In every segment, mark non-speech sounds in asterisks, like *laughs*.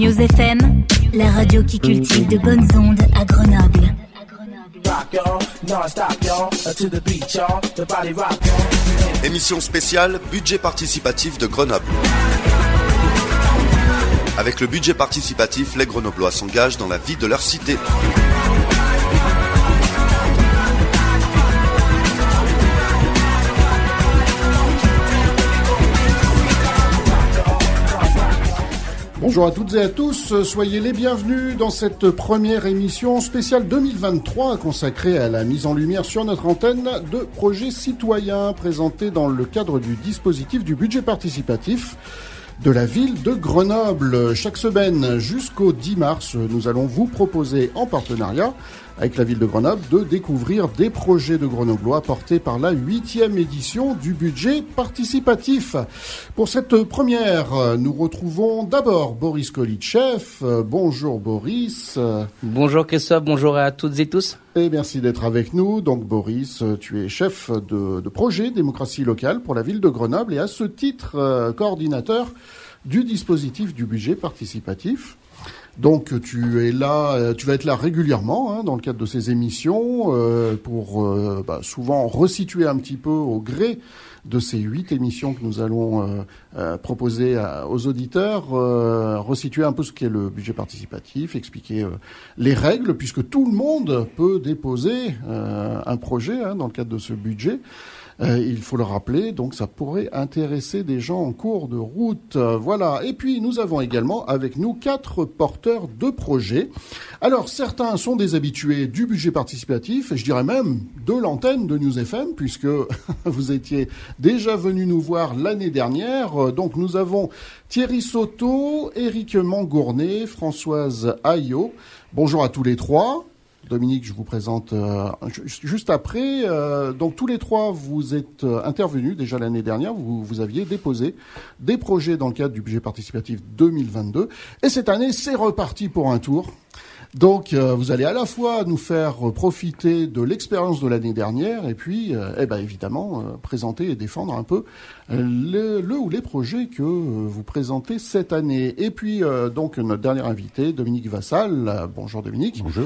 News FM, la radio qui cultive de bonnes ondes à Grenoble. Émission spéciale Budget participatif de Grenoble. Avec le budget participatif, les Grenoblois s'engagent dans la vie de leur cité. Bonjour à toutes et à tous, soyez les bienvenus dans cette première émission spéciale 2023 consacrée à la mise en lumière sur notre antenne de projets citoyens présentés dans le cadre du dispositif du budget participatif de la ville de Grenoble. Chaque semaine jusqu'au 10 mars, nous allons vous proposer en partenariat avec la ville de Grenoble de découvrir des projets de Grenoblois portés par la huitième édition du budget participatif. Pour cette première, nous retrouvons d'abord Boris Kolitchev. Bonjour Boris. Bonjour Christophe, bonjour à toutes et tous. Et merci d'être avec nous. Donc Boris, tu es chef de, de, projet démocratie locale pour la ville de Grenoble et à ce titre euh, coordinateur du dispositif du budget participatif. Donc tu es là, euh, tu vas être là régulièrement hein, dans le cadre de ces émissions euh, pour euh, bah, souvent resituer un petit peu au gré de ces huit émissions que nous allons proposer aux auditeurs, resituer un peu ce qu'est le budget participatif, expliquer les règles, puisque tout le monde peut déposer un projet hein, dans le cadre de ce budget. Euh, il faut le rappeler, donc ça pourrait intéresser des gens en cours de route. Voilà. Et puis nous avons également avec nous quatre porteurs de projets. Alors certains sont des habitués du budget participatif, et je dirais même de l'antenne de News FM, puisque *laughs* vous étiez déjà venus nous voir l'année dernière. Donc nous avons Thierry Soto, Éric Mangournet, Françoise Ayot. Bonjour à tous les trois. Dominique, je vous présente euh, juste après. Euh, donc tous les trois, vous êtes euh, intervenus déjà l'année dernière. Vous, vous aviez déposé des projets dans le cadre du budget participatif 2022. Et cette année, c'est reparti pour un tour. Donc, euh, vous allez à la fois nous faire profiter de l'expérience de l'année dernière et puis, euh, eh ben, évidemment, euh, présenter et défendre un peu le, le, ou les projets que vous présentez cette année. Et puis, donc, notre dernier invité, Dominique Vassal. bonjour Dominique. Bonjour.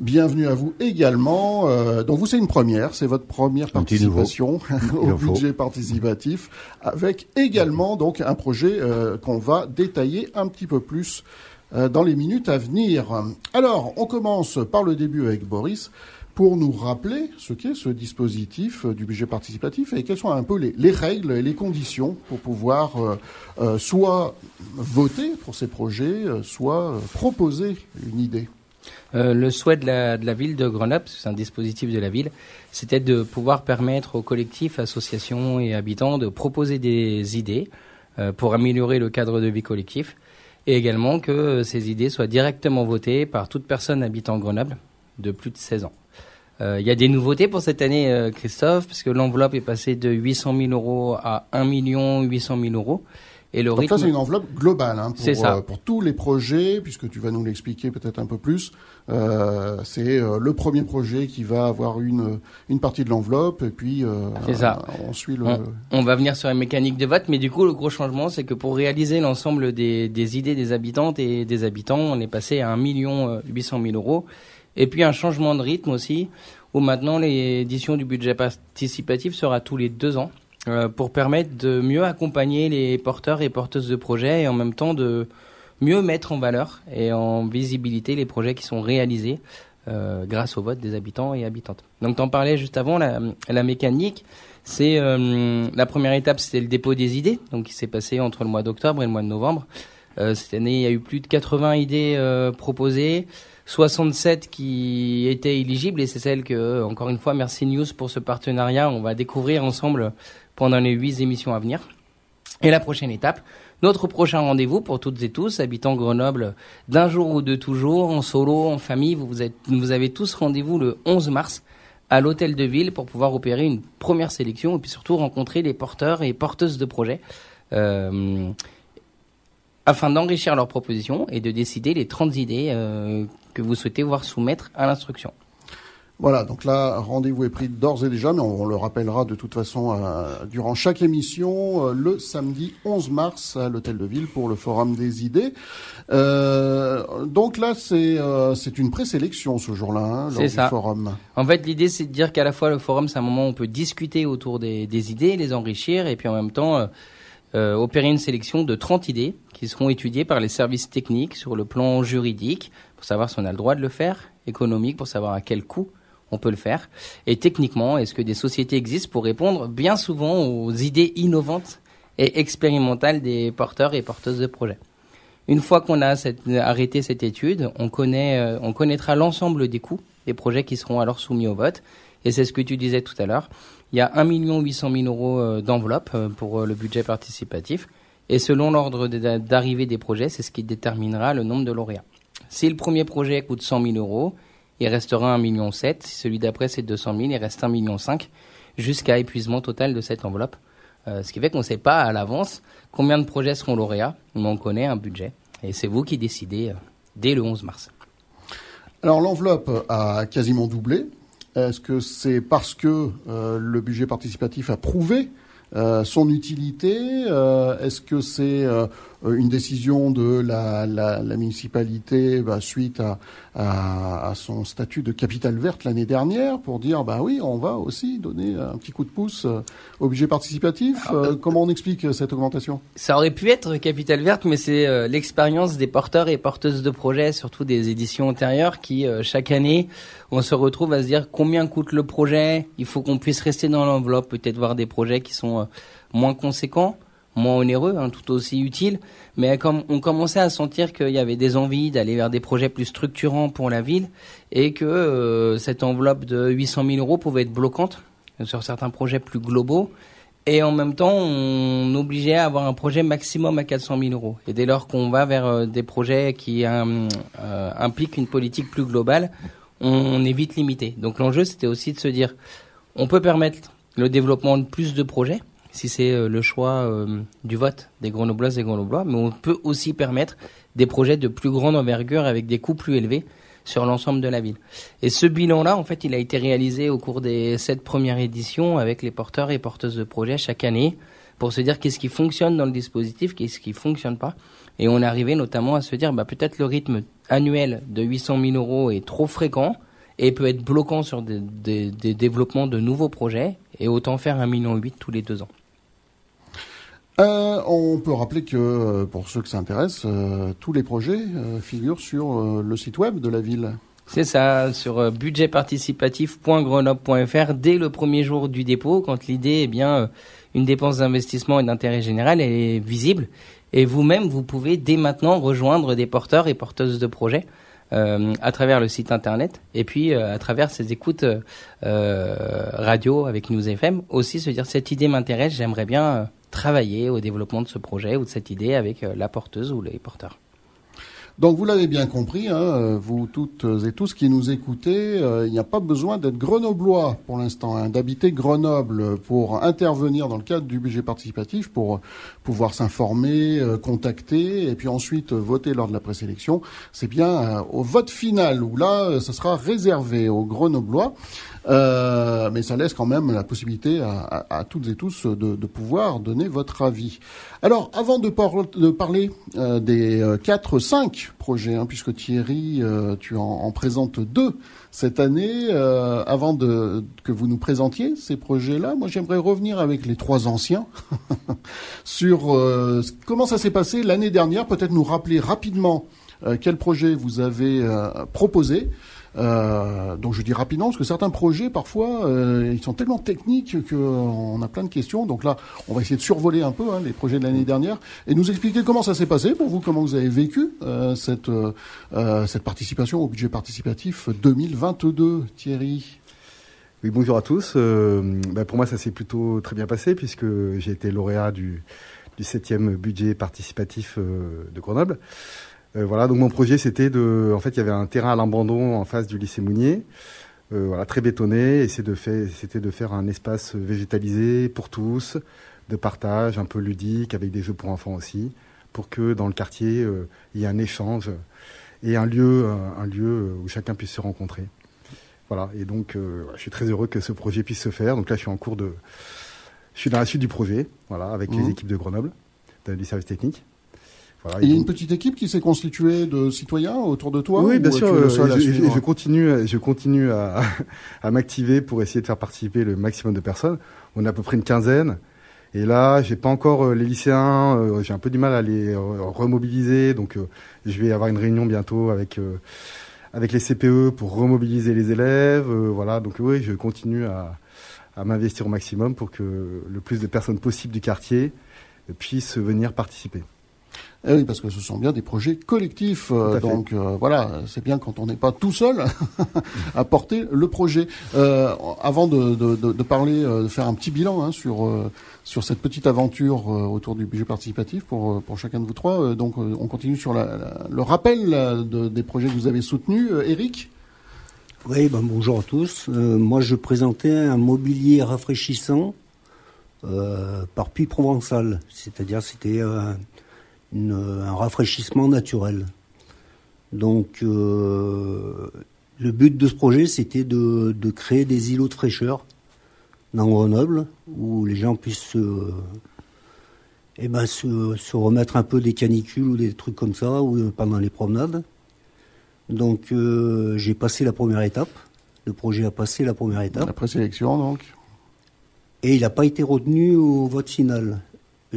Bienvenue à vous également. donc, vous, c'est une première, c'est votre première participation *laughs* au budget participatif, avec également donc un projet qu'on va détailler un petit peu plus euh, dans les minutes à venir. Alors, on commence par le début avec Boris pour nous rappeler ce qu'est ce dispositif du budget participatif et quelles sont un peu les, les règles et les conditions pour pouvoir euh, euh, soit voter pour ces projets, euh, soit euh, proposer une idée. Euh, le souhait de la, de la, ville de Grenoble, c'est un dispositif de la ville, c'était de pouvoir permettre aux collectifs, associations et habitants de proposer des idées pour améliorer le cadre de vie collectif et également que ces idées soient directement votées par toute personne habitant Grenoble de plus de 16 ans. Euh, il y a des nouveautés pour cette année, euh, Christophe, parce que l'enveloppe est passée de 800 000 euros à 1 800 000 euros. Et le Donc rythme... ça, c'est une enveloppe globale hein, pour, euh, pour, tous les projets, puisque tu vas nous l'expliquer peut-être un peu plus. Euh, c'est euh, le premier projet qui va avoir une, une partie de l'enveloppe, et puis euh, ça. on suit le... On, on, va venir sur la mécanique de vote, mais du coup, le gros changement, c'est que pour réaliser l'ensemble des, des, idées des habitantes et des habitants, on est passé à 1 800 000 euros. Et puis un changement de rythme aussi, où maintenant l'édition du budget participatif sera tous les deux ans. Pour permettre de mieux accompagner les porteurs et porteuses de projets et en même temps de mieux mettre en valeur et en visibilité les projets qui sont réalisés euh, grâce au vote des habitants et habitantes. Donc t'en parlais juste avant, la, mécanique, c'est euh, la première étape, c'était le dépôt des idées, donc qui s'est passé entre le mois d'octobre et le mois de novembre. Euh, cette année, il y a eu plus de 80 idées proposées. 67 qui étaient éligibles et c'est celle que, encore une fois, merci News pour ce partenariat. On va découvrir ensemble pendant les huit émissions à venir. Et la prochaine étape, notre prochain rendez-vous pour toutes et tous, habitants Grenoble, d'un jour ou de toujours, en solo, en famille, vous, avez tous rendez-vous le 11 mars à l'hôtel de ville pour pouvoir opérer une première sélection et puis surtout rencontrer les porteurs et porteuses de projets euh, afin d'enrichir leurs propositions et de décider les 30 idées euh, que vous souhaitez voir soumettre à l'instruction. Voilà, donc là, rendez-vous est pris d'ores et déjà, mais on, le rappellera de toute façon euh, durant chaque émission, euh, le samedi 11 mars à l'Hôtel de Ville pour le Forum des idées. Euh, donc là, c'est c'est une présélection ce jour-là, hein, lors du forum. En fait, l'idée, c'est de dire qu'à la fois le forum, c'est un moment où on peut discuter autour des, des idées, les enrichir, et puis en même temps opérer une sélection de 30 idées qui seront étudiées par les services techniques sur le plan juridique, pour savoir si on a le droit de le faire, économique, pour savoir à quel coût on peut le faire. Et techniquement, est-ce que des sociétés existent pour répondre bien souvent aux idées innovantes et expérimentales des porteurs et porteuses de projets? Une fois qu'on a arrêté cette étude, on, connaît, euh, on connaîtra l'ensemble des coûts des projets qui seront alors soumis au vote. Et c'est ce que tu disais tout à l'heure. Il y a 1 800 000 euros euh, d'enveloppe euh, pour le budget participatif. Et selon l'ordre d'arrivée des projets, c'est ce qui déterminera le nombre de lauréats. Si le premier projet coûte 100 000 euros, il restera 1,7 million. Celui d'après c'est 200 000, il reste 1,5 million jusqu'à épuisement total de cette enveloppe. Euh, ce qui fait qu'on ne sait pas à l'avance combien de projets seront lauréats, mais on connaît un budget. Et c'est vous qui décidez euh, dès le 11 mars. Alors l'enveloppe a quasiment doublé. Est-ce que c'est parce que euh, le budget participatif a prouvé son utilité Est-ce que c'est une décision de la, la, la municipalité bah, suite à, à, à, son statut de capitale verte l'année dernière pour dire bah oui on va aussi donner un petit coup de pouce euh, au budget participatif. Ah, euh, comment on explique cette augmentation? Ça aurait pu être capitale verte, mais c'est l'expérience des porteurs et porteuses de projets, surtout des éditions antérieures, qui chaque année on se retrouve à se dire combien coûte le projet? Il faut qu'on puisse rester dans l'enveloppe, peut-être voir des projets qui sont moins conséquents moins onéreux, hein, tout aussi utile, mais comme on commençait à sentir qu'il y avait des envies d'aller vers des projets plus structurants pour la ville et que euh, cette enveloppe de 800 000 euros pouvait être bloquante sur certains projets plus globaux. Et en même temps, on obligeait à avoir un projet maximum à 400 000 euros. Et dès lors qu'on va vers euh, des projets qui euh, impliquent une politique plus globale, on est vite limité. Donc l'enjeu, c'était aussi de se dire, on peut permettre le développement de plus de projets, si c'est euh, le choix euh, du vote des Grenobloises et Grenoblois, mais on peut aussi permettre des projets de plus grande envergure avec des coûts plus élevés sur l'ensemble de la ville. Et ce bilan-là, en fait, il a été réalisé au cours des sept premières éditions avec les porteurs et porteuses de projets chaque année pour se dire qu'est-ce qui fonctionne dans le dispositif, qu'est-ce qui fonctionne pas. Et on est arrivé notamment à se dire, bah, peut-être le rythme annuel de 800 000 euros est trop fréquent et peut être bloquant sur des, des développements de nouveaux projets et autant faire un million huit tous les deux ans. Euh, on peut rappeler que, euh, pour ceux que ça intéresse, euh, tous les projets figurent sur le site web de la ville. C'est ça, sur budgetparticipatif.grenoble.fr dès le premier jour du dépôt, quand l'idée est bien une dépense d'investissement et d'intérêt général, elle est visible. Et vous-même, vous pouvez dès maintenant rejoindre des porteurs et porteuses de projets à travers le site internet et puis à travers ces écoutes radio avec News FM aussi se dire cette idée m'intéresse, j'aimerais bien travailler au développement de ce projet ou de cette idée avec euh, la porteuse ou les porteurs. Donc vous l'avez bien compris, hein, euh, vous toutes et tous qui nous écoutez, euh, il n'y a pas besoin d'être grenoblois pour l'instant, hein, d'habiter Grenoble pour intervenir dans le cadre du budget participatif, pour pouvoir s'informer, contacter et puis ensuite voter lors de la présélection. C'est bien au vote final où là, ça sera réservé aux grenoblois. Euh, mais ça laisse quand même la possibilité à, toutes et tous de, pouvoir donner votre avis. Alors, avant de, parler euh, des euh, quatre, cinq projets, hein, puisque Thierry, tu en, présentes deux cette année, avant de, que vous nous présentiez ces projets-là, moi j'aimerais revenir avec les trois anciens *laughs* sur comment ça s'est passé l'année dernière, peut-être nous rappeler rapidement quel projet vous avez proposé. Euh, donc je dis rapidement parce que certains projets parfois euh, ils sont tellement techniques qu'on a plein de questions. Donc là, on va essayer de survoler un peu hein, les projets de l'année dernière et nous expliquer comment ça s'est passé pour vous, comment vous avez vécu euh, cette euh, cette participation au budget participatif 2022, Thierry. Oui, bonjour à tous. Bah pour moi, ça s'est plutôt très bien passé puisque j'ai été lauréat du du septième budget participatif de Grenoble. Euh, voilà, donc mon projet c'était de, en fait, il y avait un terrain à l'abandon en face du lycée Mounier, euh, voilà, très bétonné, et c'était de faire un espace végétalisé pour tous, de partage, un peu ludique, avec des jeux pour enfants aussi, pour que dans le quartier euh, il y ait un échange et un lieu, un lieu où chacun puisse se rencontrer. Voilà, et donc je suis très heureux que ce projet puisse se faire. Donc là, je suis en cours de, je suis dans la suite du projet, voilà, avec les mmh. équipes de Grenoble, du service technique. Il y a une petite équipe qui s'est constituée de citoyens autour de toi Oui, bien sûr. je, continue, je continue à, *laughs* à m'activer pour essayer de faire participer le maximum de personnes. On a à peu près une quinzaine. Et là, j'ai pas encore euh, les lycéens, euh, j'ai un peu du mal à les euh, remobiliser, donc je vais avoir une réunion bientôt avec avec les CPE pour remobiliser les élèves. voilà, donc oui, je continue à, à m'investir au maximum pour que le plus de personnes possibles du quartier puissent venir participer. Eh oui, parce que ce sont bien des projets collectifs. Euh, donc euh, voilà, c'est bien quand on n'est pas tout seul *laughs* à porter le projet. Euh, avant de, de, de, parler, de faire un petit bilan hein, sur sur cette petite aventure autour du budget participatif pour pour chacun de vous trois. donc on continue sur la, le rappel des projets que vous avez soutenus. Eric. Oui, ben bonjour à tous. moi, je présentais un mobilier rafraîchissant par Puy Provençal, c'est-à-dire c'était un rafraîchissement naturel. Donc euh, le but de ce projet, c'était de, créer des îlots de fraîcheur dans Grenoble, où les gens puissent eh ben, se, remettre un peu des canicules ou des trucs comme ça ou, euh, pendant les promenades. Donc euh, j'ai passé la première étape. Le projet a passé la première étape. La présélection donc. Et il n'a pas été retenu au vote final.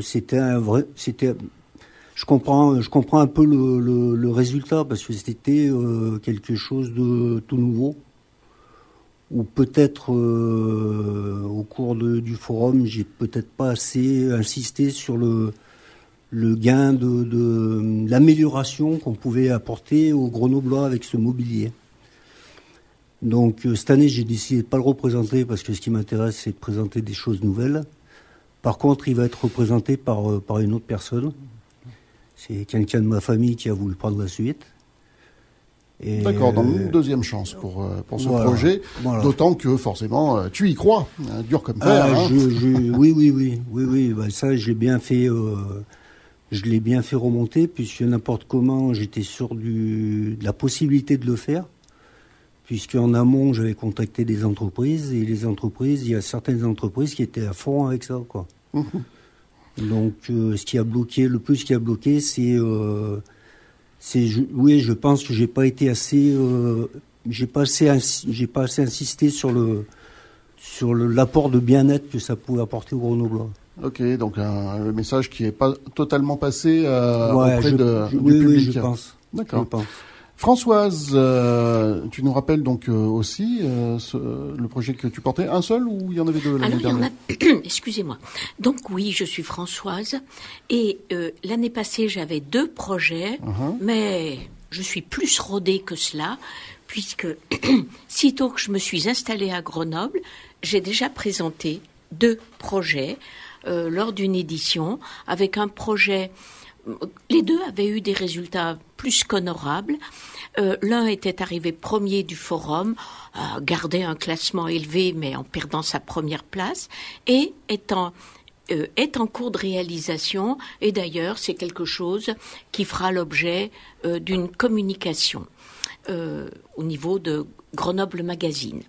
C'était un vrai, c'était je comprends, je comprends un peu le, résultat parce que c'était euh, quelque chose de tout nouveau. Ou peut-être euh, au cours du forum, j'ai peut-être pas assez insisté sur le, gain de, l'amélioration qu'on pouvait apporter aux Grenoblois avec ce mobilier. Donc euh, cette année, j'ai décidé de pas le représenter parce que ce qui m'intéresse, c'est de présenter des choses nouvelles. Par contre, il va être représenté par une autre personne c'est quelqu'un de ma famille qui a voulu prendre la suite. D'accord, donc une deuxième chance pour, euh, pour ce projet, d'autant que forcément euh, tu y crois, hein, dur comme fer. Ah, hein. oui, oui, oui, oui, oui, bah, ça j'ai bien fait, euh, je l'ai bien fait remonter puisque n'importe comment j'étais sûr du, de la possibilité de le faire, puisque en amont j'avais contacté des entreprises et les entreprises, il y a certaines entreprises qui étaient à fond avec ça, quoi. Donc, euh, ce qui a bloqué, le plus qui a bloqué, c'est, euh, oui, je pense que j'ai pas été assez, euh, j'ai pas assez, j'ai pas assez insisté sur le, sur l'apport de bien-être que ça pouvait apporter au Grenoblois. Ok, donc un, le message qui est pas totalement passé auprès de, du public. Oui, je pense. D'accord. Françoise, euh, tu nous rappelles donc euh, aussi euh, le projet que tu portais, un seul ou il y en avait deux l'année dernière? *clears throat* Excusez-moi. Donc oui, je suis Françoise et l'année passée j'avais deux projets, uh-huh. mais je suis plus rodée que cela puisque *clears throat* sitôt que je me suis installée à Grenoble, j'ai déjà présenté deux projets lors d'une édition avec un projet les deux avaient eu des résultats plus qu'honorables. Euh, l'un était arrivé premier du forum, gardé un classement élevé mais en perdant sa première place, et étant euh, est en cours de réalisation et d'ailleurs c'est quelque chose qui fera l'objet euh, d'une communication au niveau de Grenoble Magazine.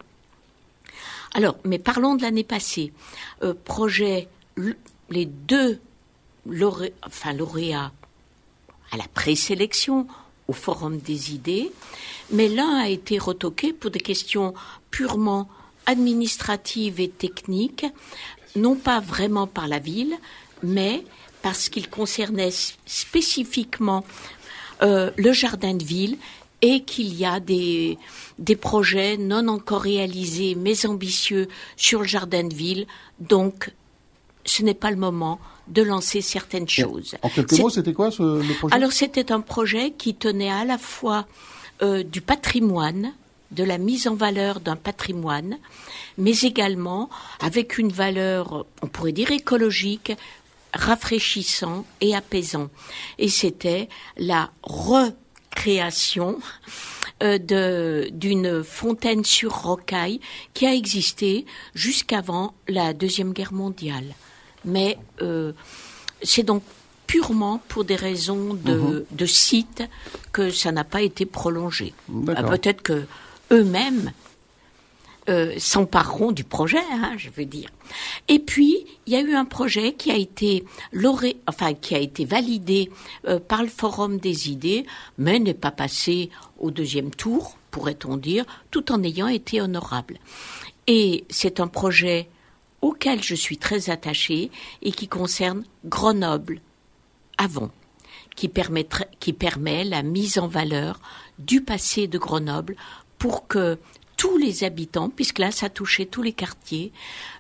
Alors, mais parlons de l'année passée. projet, les deux enfin, lauréat à la présélection au Forum des idées, mais l'un a été retoqué pour des questions purement administratives et techniques, non pas vraiment par la ville, mais parce qu'il concernait spécifiquement euh, le jardin de ville et qu'il y a des, des projets non encore réalisés mais ambitieux sur le jardin de ville. Donc, ce n'est pas le moment de lancer certaines choses. En quelques mots, c'était quoi ce, le projet? Alors c'était un projet qui tenait à la fois euh, du patrimoine, de la mise en valeur d'un patrimoine, mais également avec une valeur, on pourrait dire écologique, rafraîchissant et apaisant. Et c'était la recréation euh, d'une fontaine sur rocaille qui a existé jusqu'avant la Deuxième Guerre mondiale mais euh, c'est donc purement pour des raisons de, mhm. site que ça n'a pas été prolongé. Euh, peut-être que eux-mêmes euh, s'empareront du projet, hein, je veux dire. Et puis, il y a eu un projet qui a été lauré, enfin, qui a été validé euh, par le Forum des idées, mais n'est pas passé au deuxième tour, pourrait-on dire, tout en ayant été honorable. Et c'est un projet auquel je suis très attachée et qui concerne Grenoble, Avon, qui, qui permet la mise en valeur du passé de Grenoble pour que tous les habitants, puisque là ça touchait tous les quartiers,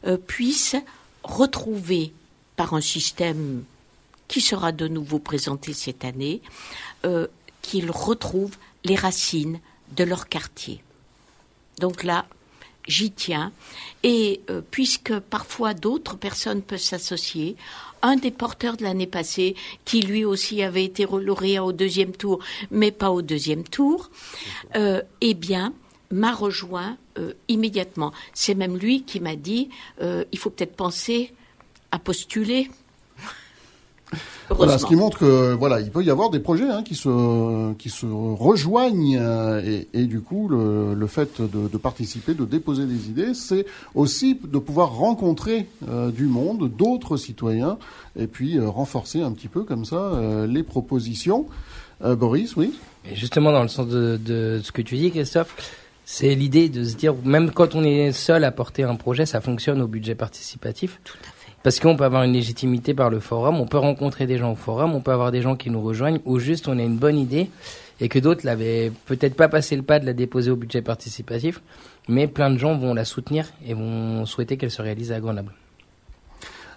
euh, puissent retrouver par un système qui sera de nouveau présenté cette année, euh, qu'ils retrouvent les racines de leur quartier. Donc là, j'y tiens. Et euh, puisque parfois d'autres personnes peuvent s'associer, un des porteurs de l'année passée, qui lui aussi avait été lauréat au deuxième tour, mais pas au deuxième tour, euh, eh bien, m'a rejoint euh, immédiatement. C'est même lui qui m'a dit, il faut peut-être penser à postuler voilà, ce qui montre que voilà, il peut y avoir des projets hein, qui se qui se rejoignent euh, et, et, du coup le, le fait de, de, participer, de déposer des idées, c'est aussi de pouvoir rencontrer euh, du monde, d'autres citoyens et puis euh, renforcer un petit peu comme ça les propositions. Boris, oui? Et justement dans le sens de, de ce que tu dis, Christophe. C'est l'idée de se dire, même quand on est seul à porter un projet, ça fonctionne au budget participatif. Tout à fait. Parce qu'on peut avoir une légitimité par le forum, on peut rencontrer des gens au forum, on peut avoir des gens qui nous rejoignent, ou juste on a une bonne idée et que d'autres l'avaient peut-être pas passé le pas de la déposer au budget participatif, mais plein de gens vont la soutenir et vont souhaiter qu'elle se réalise à Grenoble.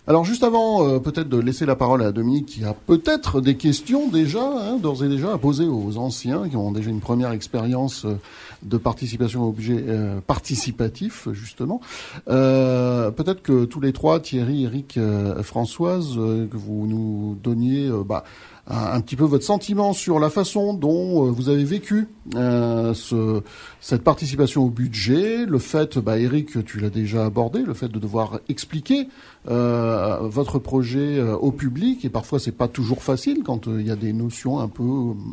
Alors juste avant euh, peut-être de laisser la parole à Dominique qui a peut-être des questions déjà, hein, d'ores et déjà à poser aux anciens qui ont déjà une première expérience euh, de participation au budget euh, participatif justement. peut-être que tous les trois, Thierry, Eric, Françoise, que vous nous donniez bah, un, petit peu votre sentiment sur la façon dont euh, vous avez vécu euh, ce, cette participation au budget, le fait, bah, Eric, tu l'as déjà abordé, le fait de devoir expliquer euh, votre projet au public, et parfois c'est pas toujours facile quand il y a des notions un peu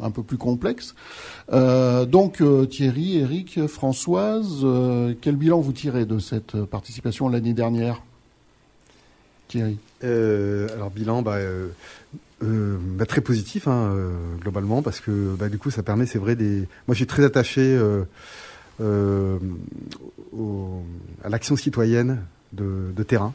un peu plus complexes. donc Thierry, Eric, Françoise, quel bilan vous tirez de cette participation l'année dernière? Thierry. alors bilan, bah, bah, très positif hein, euh, globalement parce que bah, du coup ça permet c'est vrai des moi suis très attaché euh, euh au, à l'action citoyenne de, de, terrain.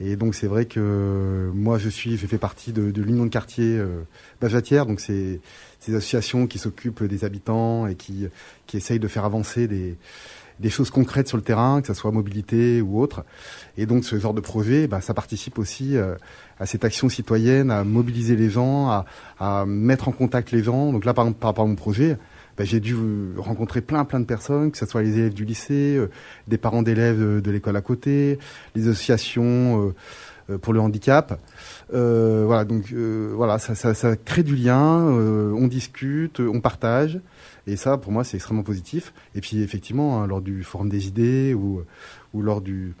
Et donc c'est vrai que moi je suis je fais partie de, de l'union de quartier euh, Bajatière donc c'est ces associations qui s'occupent des habitants et qui qui essayent de faire avancer des des choses concrètes sur le terrain, que ce soit mobilité ou autre. Et donc ce genre de projet, bah, ça participe aussi euh, à cette action citoyenne, à mobiliser les gens, à, à, mettre en contact les gens. Donc là, par, par rapport mon projet, bah, j'ai dû rencontrer plein plein de personnes, que ce soit les élèves du lycée, euh, des parents d'élèves de, de l'école à côté, les associations euh, pour le handicap. Euh, voilà, donc voilà, ça, ça, ça, crée du lien, on discute, on partage. Et ça, pour moi, c'est extrêmement positif. Et puis, effectivement, hein, lors du Forum des idées ou, ou lors du,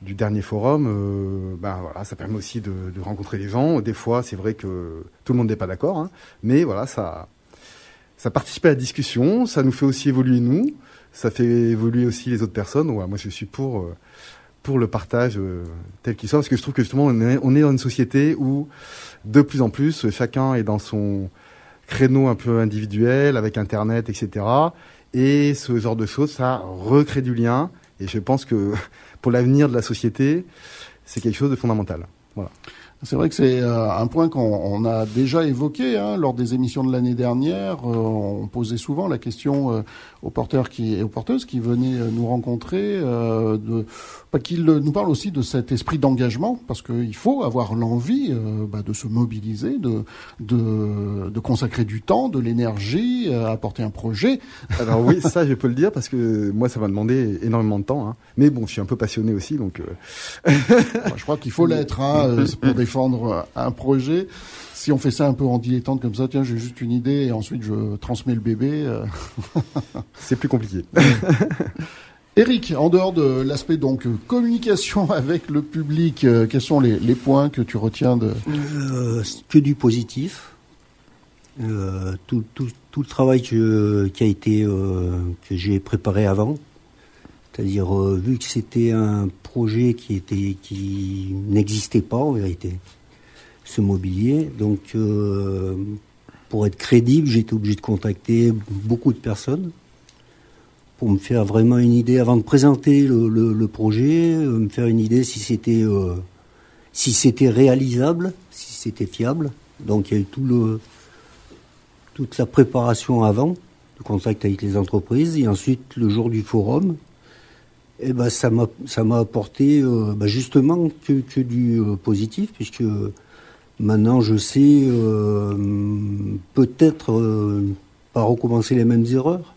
dernier forum, euh, ben voilà, ça permet aussi de, rencontrer des gens. Des fois, c'est vrai que tout le monde n'est pas d'accord, hein, mais voilà, ça, ça participe à la discussion, ça nous fait aussi évoluer nous, ça fait évoluer aussi les autres personnes. Moi, je suis pour euh, pour le partage euh, tel qu'il soit, parce que je trouve que justement, on est dans une société où de plus en plus, chacun est dans son créneau un peu individuel avec Internet, etc. Et ce genre de choses, ça recrée du lien. Et je pense que *laughs* pour l'avenir de la société, c'est quelque chose de fondamental. Voilà. C'est vrai que c'est euh, un point qu'on a déjà évoqué hein, lors des émissions de l'année dernière. Euh, on posait souvent la question euh, aux porteurs qui, et aux porteuses qui venaient nous rencontrer, de, bah, qu'ils nous parlent aussi de cet esprit d'engagement, parce qu'il faut avoir l'envie bah, de se mobiliser, de, de, de, consacrer du temps, de l'énergie, à apporter un projet. Alors oui, *laughs* ça je peux le dire, parce que moi ça m'a demandé énormément de temps. Hein. Mais bon, je suis un peu passionné aussi, donc... je crois qu'il faut *laughs* l'être hein, pour défendre un projet. Si on fait ça un peu en dilettante comme ça, tiens, j'ai juste une idée et ensuite je transmets le bébé. Euh. *laughs* C'est plus compliqué. *laughs* Eric, en dehors de l'aspect donc communication *laughs* avec le public, euh, quels sont les, points que tu retiens de euh, Que du positif. tout, tout, tout, le travail que, qui a été que j'ai préparé avant, C'est-à-dire, euh, vu que c'était un projet qui était qui n'existait pas en vérité, ce mobilier, donc euh, pour être crédible, j'étais obligé de contacter beaucoup de personnes pour me faire vraiment une idée avant de présenter le, projet, euh, me faire une idée si c'était si c'était réalisable, si c'était fiable. Donc il y a eu tout le toute la préparation avant, le contact avec les entreprises, et ensuite le jour du forum, eh ben ça m'a apporté euh, bah, justement que, que du euh, positif puisque maintenant je sais euh, peut-être pas recommencer les mêmes erreurs.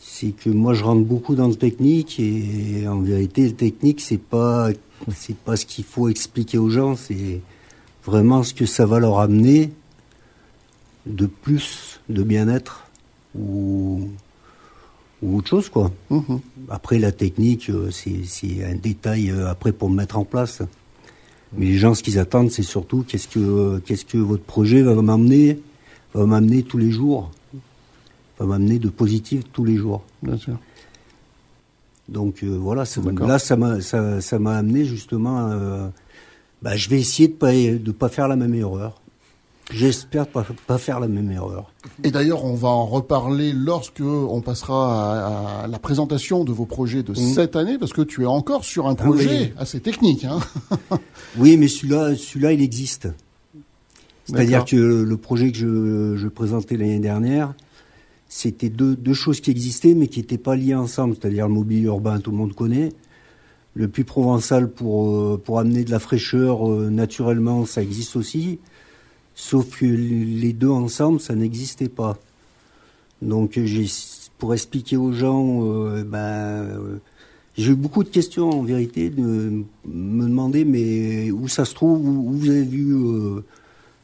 C'est que moi je rentre beaucoup dans le technique et en vérité le technique c'est pas c'est pas ce qu'il faut expliquer aux gens, c'est vraiment ce que ça va leur amener de plus de bien-être ou ou autre chose, quoi. Mhm. Après, la technique, euh, c'est un détail euh, après pour me mettre en place. Mais les gens, ce qu'ils attendent, c'est surtout qu'est-ce que, qu'est-ce que votre projet va m'amener, va m'amener tous les jours, va m'amener de positif tous les jours. Bien sûr. Donc euh, voilà, là, ça m'a, ça, ça m'a amené justement. bah, je vais essayer de pas, de pas faire la même erreur. J'espère pas, pas faire la même erreur. Et d'ailleurs, on va en reparler lorsque on passera à, la présentation de vos projets de mm. cette année, parce que tu es encore sur un ah projet assez technique. Hein *laughs* oui, mais celui-là, celui-là, il existe. C'est-à-dire que le projet que je, je présentais l'année dernière, c'était deux, deux, choses qui existaient, mais qui n'étaient pas liées ensemble. C'est-à-dire le mobilier urbain, tout le monde connaît. Le puits provençal pour, euh, pour amener de la fraîcheur euh, naturellement, ça existe aussi. Sauf que les deux ensemble, ça n'existait pas. Donc, pour expliquer aux gens, euh, ben, euh, j'ai eu beaucoup de questions en vérité, de me demander mais où ça se trouve, où, vous avez vu euh,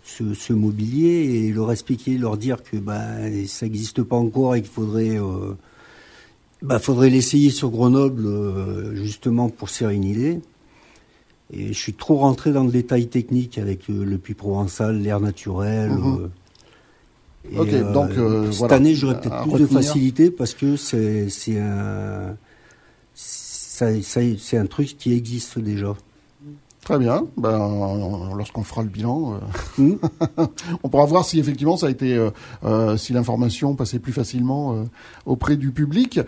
ce, mobilier et leur expliquer, leur dire que ben, ça n'existe pas encore et qu'il faudrait, ben, faudrait l'essayer sur Grenoble justement pour se faire une idée. Et je suis trop rentré dans le détail technique avec euh, le puits provençal, l'air naturel. Mhm. Euh, ok, donc euh, cette année j'aurais peut-être plus de facilité parce que c'est c'est un c'est un truc qui existe déjà. Très bien. Ben, lorsqu'on fera le bilan, euh, hmm. *laughs* on pourra voir si effectivement ça a été, euh, si l'information passait plus facilement auprès du public.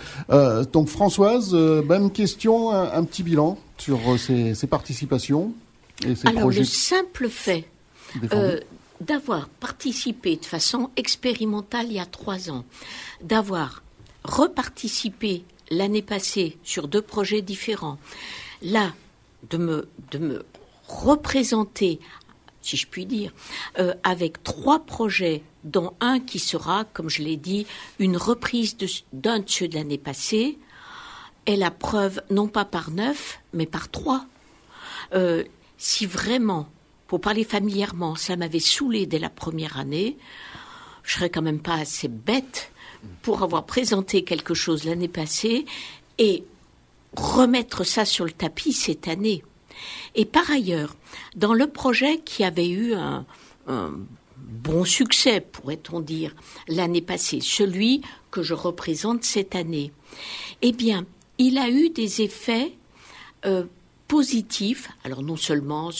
donc Françoise, même question, un, petit bilan sur ces, participations et ces Alors le simple fait d'avoir participé de façon expérimentale il y a trois ans, d'avoir reparticipé l'année passée sur deux projets différents, là de me, de me représenter, si je puis dire, euh, avec trois projets, dont un qui sera, comme je l'ai dit, une reprise d'un de, ceux de l'année passée, est la preuve non pas par neuf, mais par trois. Euh, si vraiment, pour parler familièrement, ça m'avait saoulé dès la première année, je serais quand même pas assez bête pour avoir présenté quelque chose l'année passée et remettre ça sur le tapis cette année. Et par ailleurs, dans le projet qui avait eu un, bon succès, pourrait-on dire, l'année passée, celui que je représente cette année, eh bien, il a eu des effets euh, positifs. Alors non seulement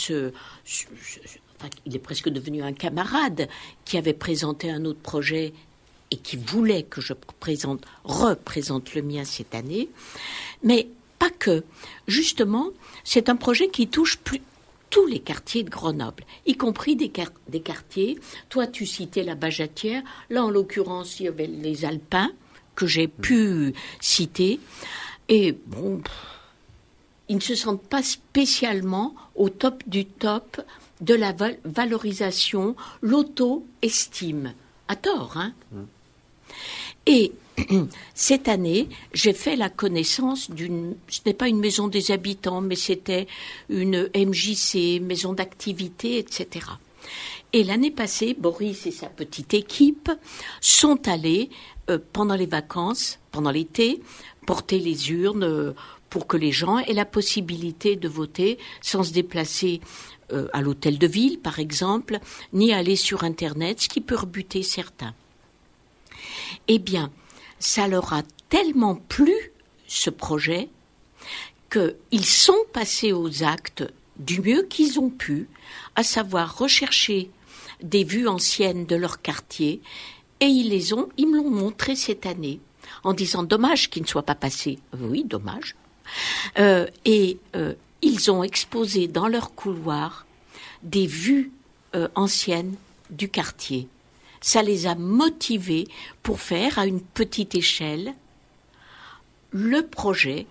il est presque devenu un camarade qui avait présenté un autre projet et qui voulait que je présente, représente le mien cette année, mais pas que. Justement, c'est un projet qui touche tous les quartiers de Grenoble, y compris des quartiers. Toi, tu citais la Bajatière. Là, en l'occurrence, il y avait les Alpins que j'ai pu citer. Et bon, ils ne se sentent pas spécialement au top du top de la valorisation, l'auto-estime. À tort, hein mmh. Et *clears throat* cette année, j'ai fait la connaissance d'une, ce n'est pas une maison des habitants, mais c'était une MJC, maison d'activité, etc. Et l'année passée, Boris et sa petite équipe sont allés, euh, pendant les vacances, pendant l'été, porter les urnes euh, pour que les gens aient la possibilité de voter sans se déplacer euh, à l'hôtel de ville, par exemple, ni aller sur Internet, ce qui peut rebuter certains. Eh bien, ça leur a tellement plu ce projet, qu'ils sont passés aux actes du mieux qu'ils ont pu, à savoir rechercher des vues anciennes de leur quartier, et ils les ont, ils me l'ont montré cette année, en disant dommage qu'ils ne soient pas passés. Oui, dommage. Euh, et euh, ils ont exposé dans leur couloir des vues euh, anciennes du quartier. Ça les a motivés pour faire à une petite échelle le projet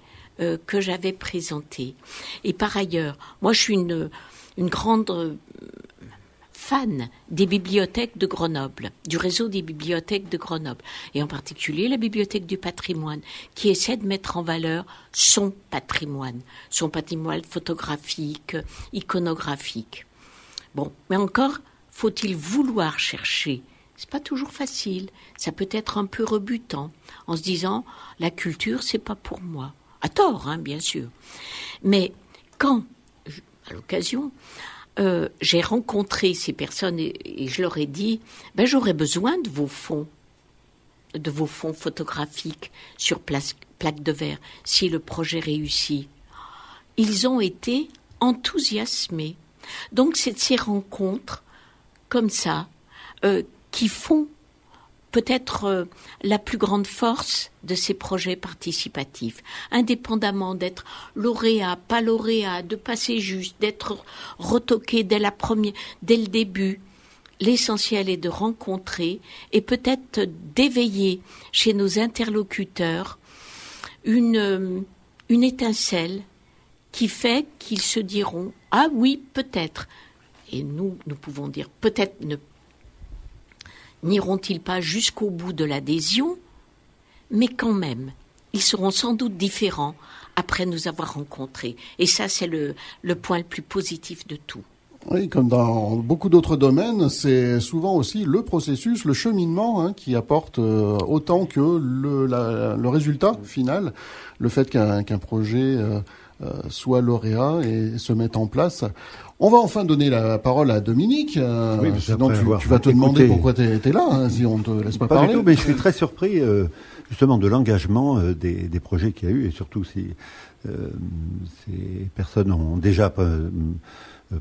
que j'avais présenté. Et par ailleurs, moi je suis une grande fan des bibliothèques de Grenoble, du réseau des bibliothèques de Grenoble, et en particulier la bibliothèque du patrimoine, qui essaie de mettre en valeur son patrimoine, son patrimoine photographique, iconographique. Bon, mais encore, faut-il vouloir chercher? C'est pas toujours facile. Ça peut être un peu rebutant, en se disant la culture, c'est pas pour moi. À tort, hein, bien sûr. Mais quand, à l'occasion, euh, j'ai rencontré ces personnes et, je leur ai dit, ben, j'aurais besoin de vos fonds, de vos fonds photographiques sur plaque de verre si le projet réussit. Ils ont été enthousiasmés. Donc c'est ces rencontres comme ça euh, qui font peut-être euh, la plus grande force de ces projets participatifs, indépendamment d'être lauréat, pas lauréat, de passer juste, d'être retoqué dès le début. L'essentiel est de rencontrer et peut-être d'éveiller chez nos interlocuteurs une, euh, étincelle qui fait qu'ils se diront ah oui peut-être et nous nous pouvons dire peut-être ne n'iront-ils pas jusqu'au bout de l'adhésion? Mais quand même, ils seront sans doute différents après nous avoir rencontrés. Et ça, c'est le, point le plus positif de tout. Oui, comme dans beaucoup d'autres domaines, c'est souvent aussi le processus, le cheminement hein, qui apporte euh, autant que le, résultat final, le fait qu'un projet euh, euh, soit lauréat et se mette en place. On va enfin donner la parole à Dominique. Euh, oui, sinon, tu, vas te demander pourquoi tu es, là, hein, si on te laisse pas, parler. Du tout, mais je suis très surpris euh, justement de l'engagement euh, des, projets qu'il y a eu, et surtout si ces personnes ont déjà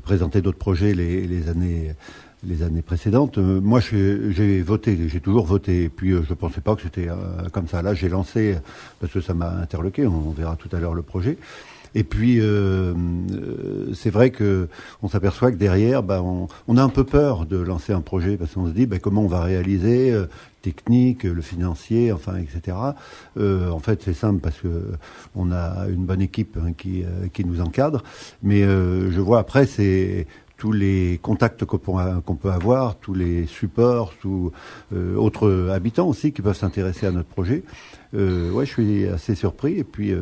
présenté d'autres projets les, années les années précédentes. moi, j'ai voté, j'ai toujours voté. Et puis, je pensais pas que c'était comme ça. Là, j'ai lancé parce que ça m'a interloqué. On verra tout à l'heure le projet. Et puis, euh, euh, c'est vrai que on s'aperçoit que derrière, bah, on, on, a un peu peur de lancer un projet parce qu'on se dit bah, comment on va réaliser, euh, technique, le financier, enfin, etc. Euh, en fait, c'est simple parce que on a une bonne équipe hein, qui, euh, qui nous encadre. Mais je vois après, c'est tous les contacts qu'on peut avoir, tous les supports, tous autres habitants aussi qui peuvent s'intéresser à notre projet. Euh, ouais, je suis assez surpris et puis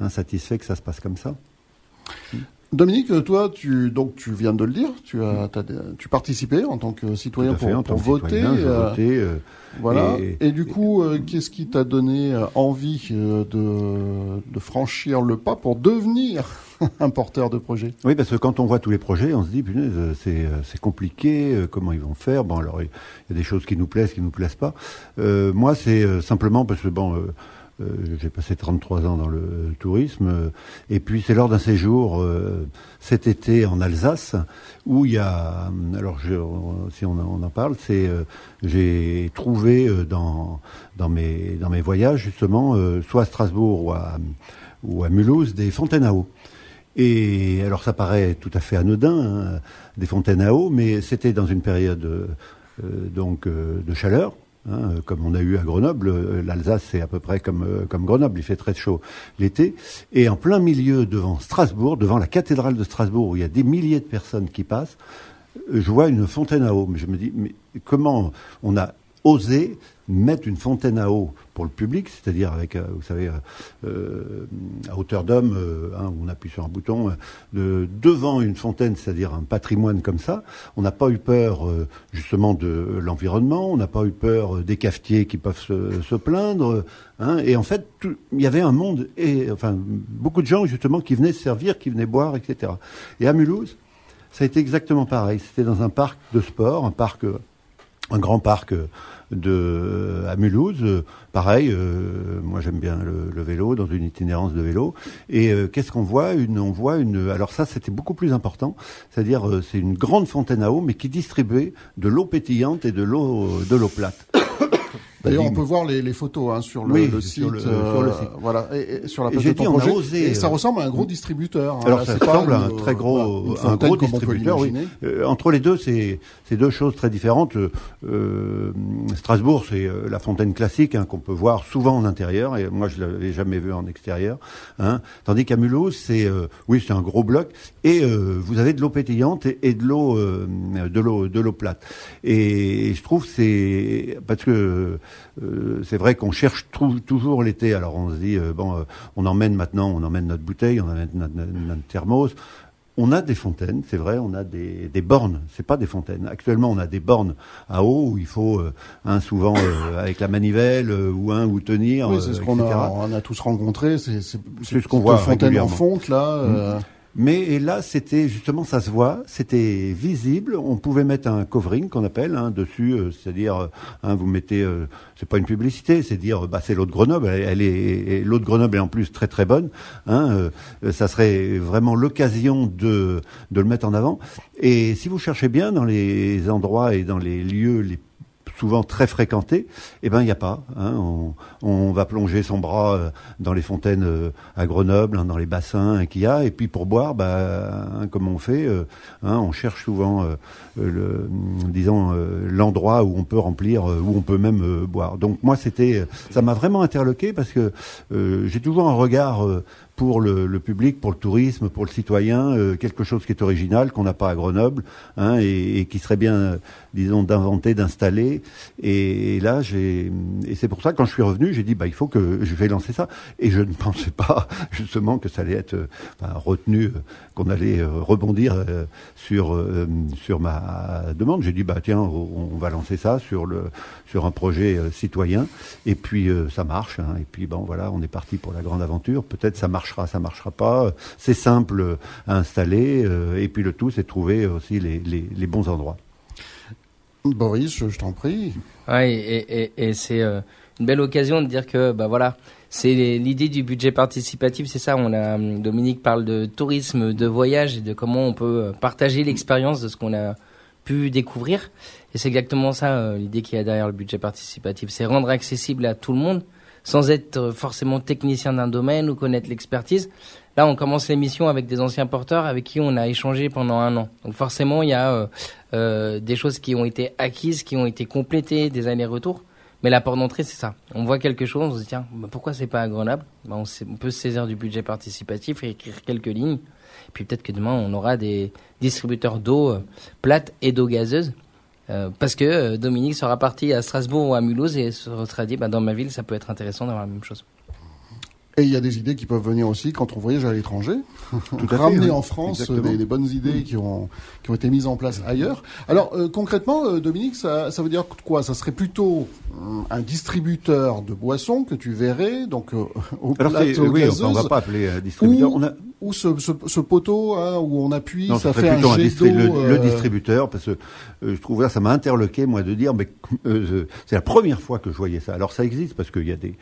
insatisfait que ça se passe comme ça. Dominique, toi, tu donc tu viens de le dire, tu as, tu participais en tant que citoyen pour, voter. Euh, euh, voilà. Et, du coup, euh, qu'est-ce qui t'a donné envie de, de franchir le pas pour devenir *laughs* un porteur de projet? Oui, parce que quand on voit tous les projets, on se dit, punaise, c'est compliqué, comment ils vont faire? Bon, alors il y a des choses qui nous plaisent, qui nous plaisent pas. moi, c'est simplement parce que bon j'ai passé 33 ans dans le tourisme. Euh, et puis c'est lors d'un séjour euh, cet été en Alsace où il y a, alors je, si on, en parle, c'est j'ai trouvé dans dans mes dans mes voyages justement soit à Strasbourg ou à ou à Mulhouse des fontaines à eau. Et alors ça paraît tout à fait anodin, hein, des fontaines à eau, mais c'était dans une période donc de chaleur Hein, comme on a eu à Grenoble, euh, l'Alsace c'est à peu près comme, euh, comme Grenoble, il fait très chaud l'été. Et en plein milieu, devant Strasbourg, devant la cathédrale de Strasbourg, où il y a des milliers de personnes qui passent, euh, je vois une fontaine à eau. Mais je me dis, mais comment on a osé mettre une fontaine à eau pour le public, c'est-à-dire avec, euh, vous savez, euh, euh, à hauteur d'homme, hein, on appuie sur un bouton, de, devant une fontaine, c'est-à-dire un patrimoine comme ça. On n'a pas eu peur justement de l'environnement, on n'a pas eu peur des cafetiers qui peuvent se, plaindre. Hein, et en fait, il y avait un monde, et enfin beaucoup de gens justement qui venaient se servir, qui venaient boire, etc. Et à Mulhouse, ça a été exactement pareil. C'était dans un parc de sport, un parc un grand parc de à Mulhouse. pareil, moi j'aime bien le, vélo dans une itinérance de vélo. Et qu'est-ce qu'on voit? On voit une. Alors ça, c'était beaucoup plus important. C'est-à-dire, c'est une grande fontaine à eau, mais qui distribuait de l'eau pétillante et de l'eau de l'eau plate. D'ailleurs, on peut voir les, les photos hein, sur, le, le, site, sur, le, sur le, site. Voilà, et, et sur la page de ton projet. Osé, et ça ressemble à un gros distributeur. Hein, alors ça ressemble à un très gros, un gros distributeur. Oui. Euh, entre les deux, c'est deux choses très différentes. Euh, Strasbourg, c'est euh, la fontaine classique hein, qu'on peut voir souvent en intérieur, et moi je l'avais jamais vu en extérieur. Hein. Tandis qu'à Mulhouse, c'est euh, oui, c'est un gros bloc, et euh, vous avez de l'eau pétillante et, et de l'eau de l'eau de l'eau plate. Et, et je trouve c'est parce que euh, c'est vrai qu'on cherche toujours l'été. Alors on se dit euh, bon, euh, on emmène maintenant, on emmène notre bouteille, on emmène notre, notre, thermos. On a des fontaines, c'est vrai, on a des, des bornes, c'est pas des fontaines. Actuellement, on a des bornes à eau où il faut un souvent avec la manivelle ou un ou tenir. Oui, c'est ce qu'on a, on a tous rencontré. C'est ce qu'on voit fontaine en fonte là. Mmh. Mais là, c'était justement, ça se voit, c'était visible. On pouvait mettre un covering qu'on appelle hein, dessus, euh, c'est-à-dire, euh, hein, vous mettez, euh, c'est pas une publicité, c'est dire, bah c'est l'eau de Grenoble. Elle, est l'eau de Grenoble est en plus très très bonne. Hein, ça serait vraiment l'occasion de de le mettre en avant. Et si vous cherchez bien dans les endroits et dans les lieux les souvent très fréquenté, eh ben il n'y a pas. Hein. On, va plonger son bras euh, dans les fontaines euh, à Grenoble, hein, dans les bassins qu'il y a, et puis pour boire, bah, hein, comme on fait, euh, on cherche souvent, le, disons, l'endroit où on peut remplir, où on peut même boire. Donc moi, c'était, ça m'a vraiment interloqué parce que j'ai toujours un regard pour le, public, pour le tourisme, pour le citoyen, euh, quelque chose qui est original, qu'on n'a pas à Grenoble, et, qui serait bien, disons, d'inventer, d'installer. Et, là, j'ai, et c'est pour ça quand je suis revenu, j'ai dit, bah, il faut que je vais lancer ça. Et je ne *laughs* pensais pas justement que ça allait être euh, retenu, euh, qu'on allait rebondir sur sur ma demande. J'ai dit, bah tiens, on, va lancer ça sur le sur un projet citoyen. Et puis ça marche. Hein, et puis bon, voilà, on est parti pour la grande aventure. Peut-être ça marche marchera, ça marchera pas. C'est simple à installer. Euh, et puis le tout, c'est trouver aussi les, les, bons endroits. Boris, je, t'en prie. Oui, et, c'est euh, une belle occasion de dire que, bah voilà, c'est l'idée du budget participatif, c'est ça. On a Dominique parle de tourisme, de voyage et de comment on peut euh, partager l'expérience de ce qu'on a pu découvrir. Et c'est exactement ça l'idée qu'il y a derrière le budget participatif, c'est rendre accessible à tout le monde sans être forcément technicien d'un domaine ou connaître l'expertise. Là, on commence l'émission avec des anciens porteurs avec qui on a échangé pendant un an. Donc forcément, il y a euh, euh, des choses qui ont été acquises, qui ont été complétées, des allers-retours. Mais la porte d'entrée, c'est ça. On voit quelque chose, on se dit, tiens, bah, pourquoi c'est pas à Grenoble? Bah, on, peut se saisir du budget participatif et écrire quelques lignes. Puis peut-être que demain, on aura des distributeurs d'eau euh, plate et d'eau gazeuse parce que Dominique sera parti à Strasbourg ou à Mulhouse et se sera dit, bah, dans ma ville, ça peut être intéressant d'avoir la même chose. Et il y a des idées qui peuvent venir aussi quand on voyage à l'étranger. *laughs* Ramener en France euh, des, bonnes idées qui ont, qui ont été mises en place ailleurs. Alors concrètement, Dominique, ça, ça veut dire quoi? Ça serait plutôt un distributeur de boissons que tu verrais, donc *laughs* au Alors oui, on va pas appeler distributeur. on a ou ce, ce, ce poteau hein, où on appuie, ça, ça fait un jet le, le, distributeur, parce que euh, je trouve là, ça m'a interloqué moi de dire, mais euh, c'est la première fois que je voyais ça. Alors ça existe parce qu'il y a des,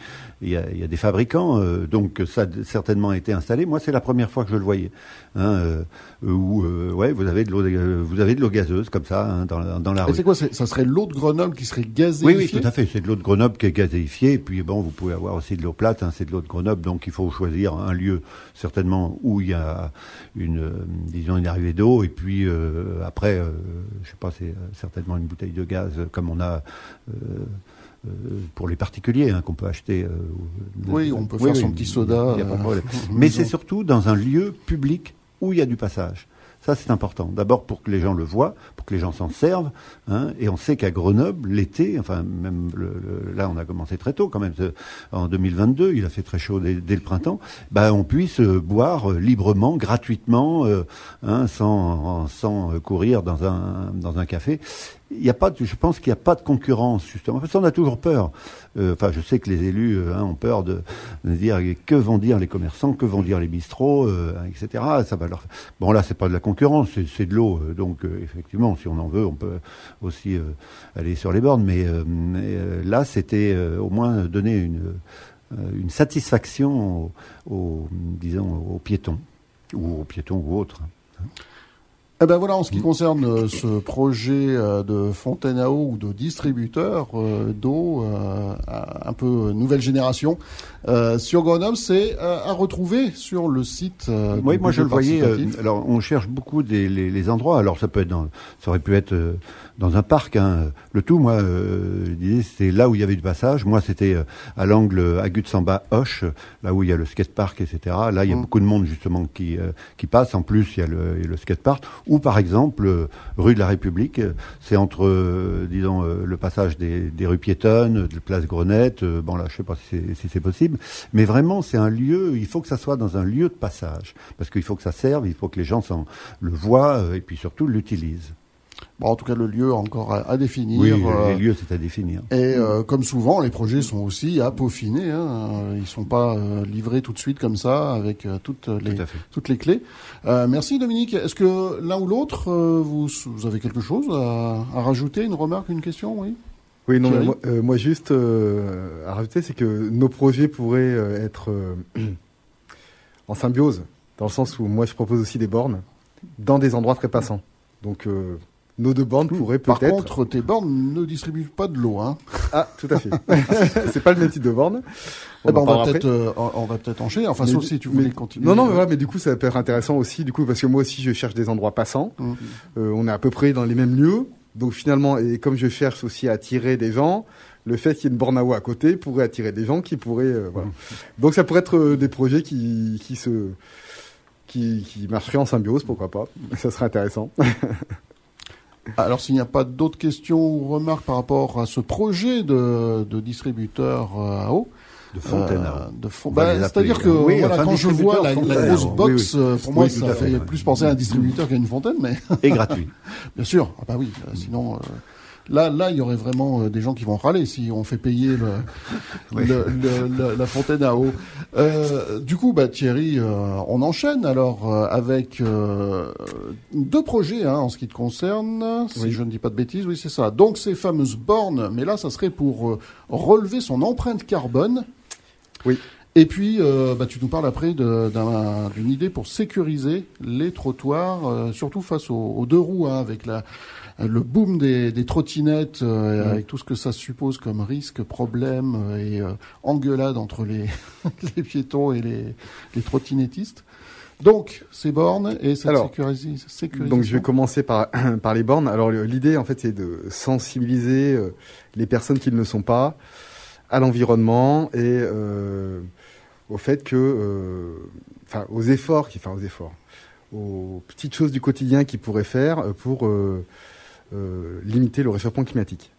il y a, y a des fabricants, euh, donc ça a certainement été installé. Moi, c'est la première fois que je le voyais. Hein, où ouais, vous avez de l'eau, vous avez de l'eau gazeuse comme ça hein, dans, dans la rue. C'est quoi Ça serait l'eau de Grenoble qui serait gazéifiée? Oui, oui, tout à fait. C'est de l'eau de Grenoble qui est gazéifiée. Et puis bon, vous pouvez avoir aussi de l'eau plate. Hein, c'est de l'eau de Grenoble, donc il faut choisir un lieu certainement où il y a une, disons, une arrivée d'eau, et puis euh, après, euh, je sais pas, c'est certainement une bouteille de gaz comme on a. Euh, pour les particuliers hein, qu'on peut acheter. oui, on peut faire son petit soda. *laughs* Mais c'est surtout dans un lieu public où il y a du passage. Ça, c'est important. D'abord pour que les gens le voient, pour que les gens s'en servent. Hein, et on sait qu'à Grenoble, l'été, enfin même le, là, on a commencé très tôt quand même. En 2022, il a fait très chaud dès, le printemps. Bah, on puisse boire librement, gratuitement, euh, hein, sans, sans courir dans un dans un café. Il y a pas, de, je pense qu'il n'y a pas de concurrence justement. Parce qu'on a toujours peur. Euh, enfin, je sais que les élus euh, hein, ont peur de, de, dire que vont dire les commerçants, que vont dire les bistrots, euh, etc. Ça va leur. Bon là, c'est pas de la concurrence, c'est de l'eau. Donc effectivement, si on en veut, on peut aussi aller sur les bornes. Mais, là, c'était au moins donner une, une satisfaction aux, aux, disons aux piétons ou aux piétons ou autres. Eh ben voilà, en ce qui concerne euh, ce projet euh, de fontaine à eau ou de distributeur euh, d'eau un peu nouvelle génération sur Grenoble, c'est à retrouver sur le site. oui, moi je le voyais. alors on cherche beaucoup des, les, les, endroits. Alors ça peut être dans, ça aurait pu être dans un parc. Hein. Le tout, moi, euh, c'était là où il y avait du passage. Moi, c'était euh, à l'angle Agut-Samba Hoche, là où il y a le skatepark, etc. Là, il y a mm. beaucoup de monde justement qui euh, qui passe. En plus, il y a le, le skatepark. Ou par exemple, euh, rue de la République, c'est entre, disons, le passage des, des, rues piétonnes, de place Grenette. bon là, je sais pas si c'est possible, mais vraiment, c'est un lieu. Il faut que ça soit dans un lieu de passage parce qu'il faut que ça serve. Il faut que les gens s'en le voient et puis surtout l'utilisent. Bon, en tout cas, le lieu encore à, définir. Oui, les euh, lieux, c'est à définir. Et euh, comme souvent, les projets sont aussi à peaufiner. Hein. Ils sont pas euh, livrés tout de suite comme ça, avec toutes les toutes les clés. merci Dominique. Est-ce que l'un ou l'autre, vous, vous avez quelque chose à, à, rajouter, une remarque, une question, oui? Oui, non, moi, moi, juste à rajouter, c'est que nos projets pourraient être *clears throat* en symbiose, dans le sens où moi, je propose aussi des bornes dans des endroits très passants. Donc nos deux bornes pourraient peut-être. Par contre, tes bornes ne distribuent pas de l'eau, hein. Ah, tout à fait. *laughs* *laughs* c'est pas le même type de borne. On, eh ben, va peut-être, euh, on va peut-être enchaîner. Enfin, sauf si tu voulais continuer. Non, non, mais, mais du coup, ça peut être intéressant aussi, du coup, parce que moi aussi, je cherche des endroits passants. Mmh. Euh, on est à peu près dans les mêmes lieux. Donc finalement, et comme je cherche aussi à attirer des gens, le fait qu'il y ait une borne à eau à côté pourrait attirer des gens qui pourraient, euh, voilà. Mmh. Donc ça pourrait être des projets qui, qui se, qui, qui marcheraient en symbiose, pourquoi pas. Ça serait intéressant. *laughs* Alors, s'il n'y a pas d'autres questions ou remarques par rapport à ce projet de, de distributeur euh, à eau, de fontaine à eau. Bah, c'est-à-dire que voilà, quand je vois la, grosse box, euh, pour moi, ça fait, plus penser à un distributeur qu'à une fontaine, mais et gratuit. *laughs* Bien sûr. Ah bah oui. Euh, sinon, Là, là, il y aurait vraiment euh, des gens qui vont râler si on fait payer le, *laughs* la fontaine à eau. Euh, du coup, bah, Thierry, euh, on enchaîne alors avec deux projets hein, en ce qui te concerne, si je ne dis pas de bêtises. Oui, c'est ça. Donc ces fameuses bornes, mais là, ça serait pour relever son empreinte carbone. Oui. Et puis, bah, tu nous parles après d'une idée pour sécuriser les trottoirs, surtout face aux, deux roues, hein, avec la, le boom des, des trottinettes euh, avec tout ce que ça suppose comme risque, problème euh, et euh, engueulade entre les, *laughs* les piétons et les, les trottinettistes. Donc, ces bornes et cette Alors, sécurisation. Donc, je vais commencer par, *clears throat* par les bornes. Alors, l'idée, en fait, c'est de sensibiliser les personnes qui ne le sont pas à l'environnement et euh, au fait que, enfin, aux efforts, enfin, aux efforts, aux petites choses du quotidien qu'ils pourraient faire pour euh, euh, limiter le réchauffement climatique.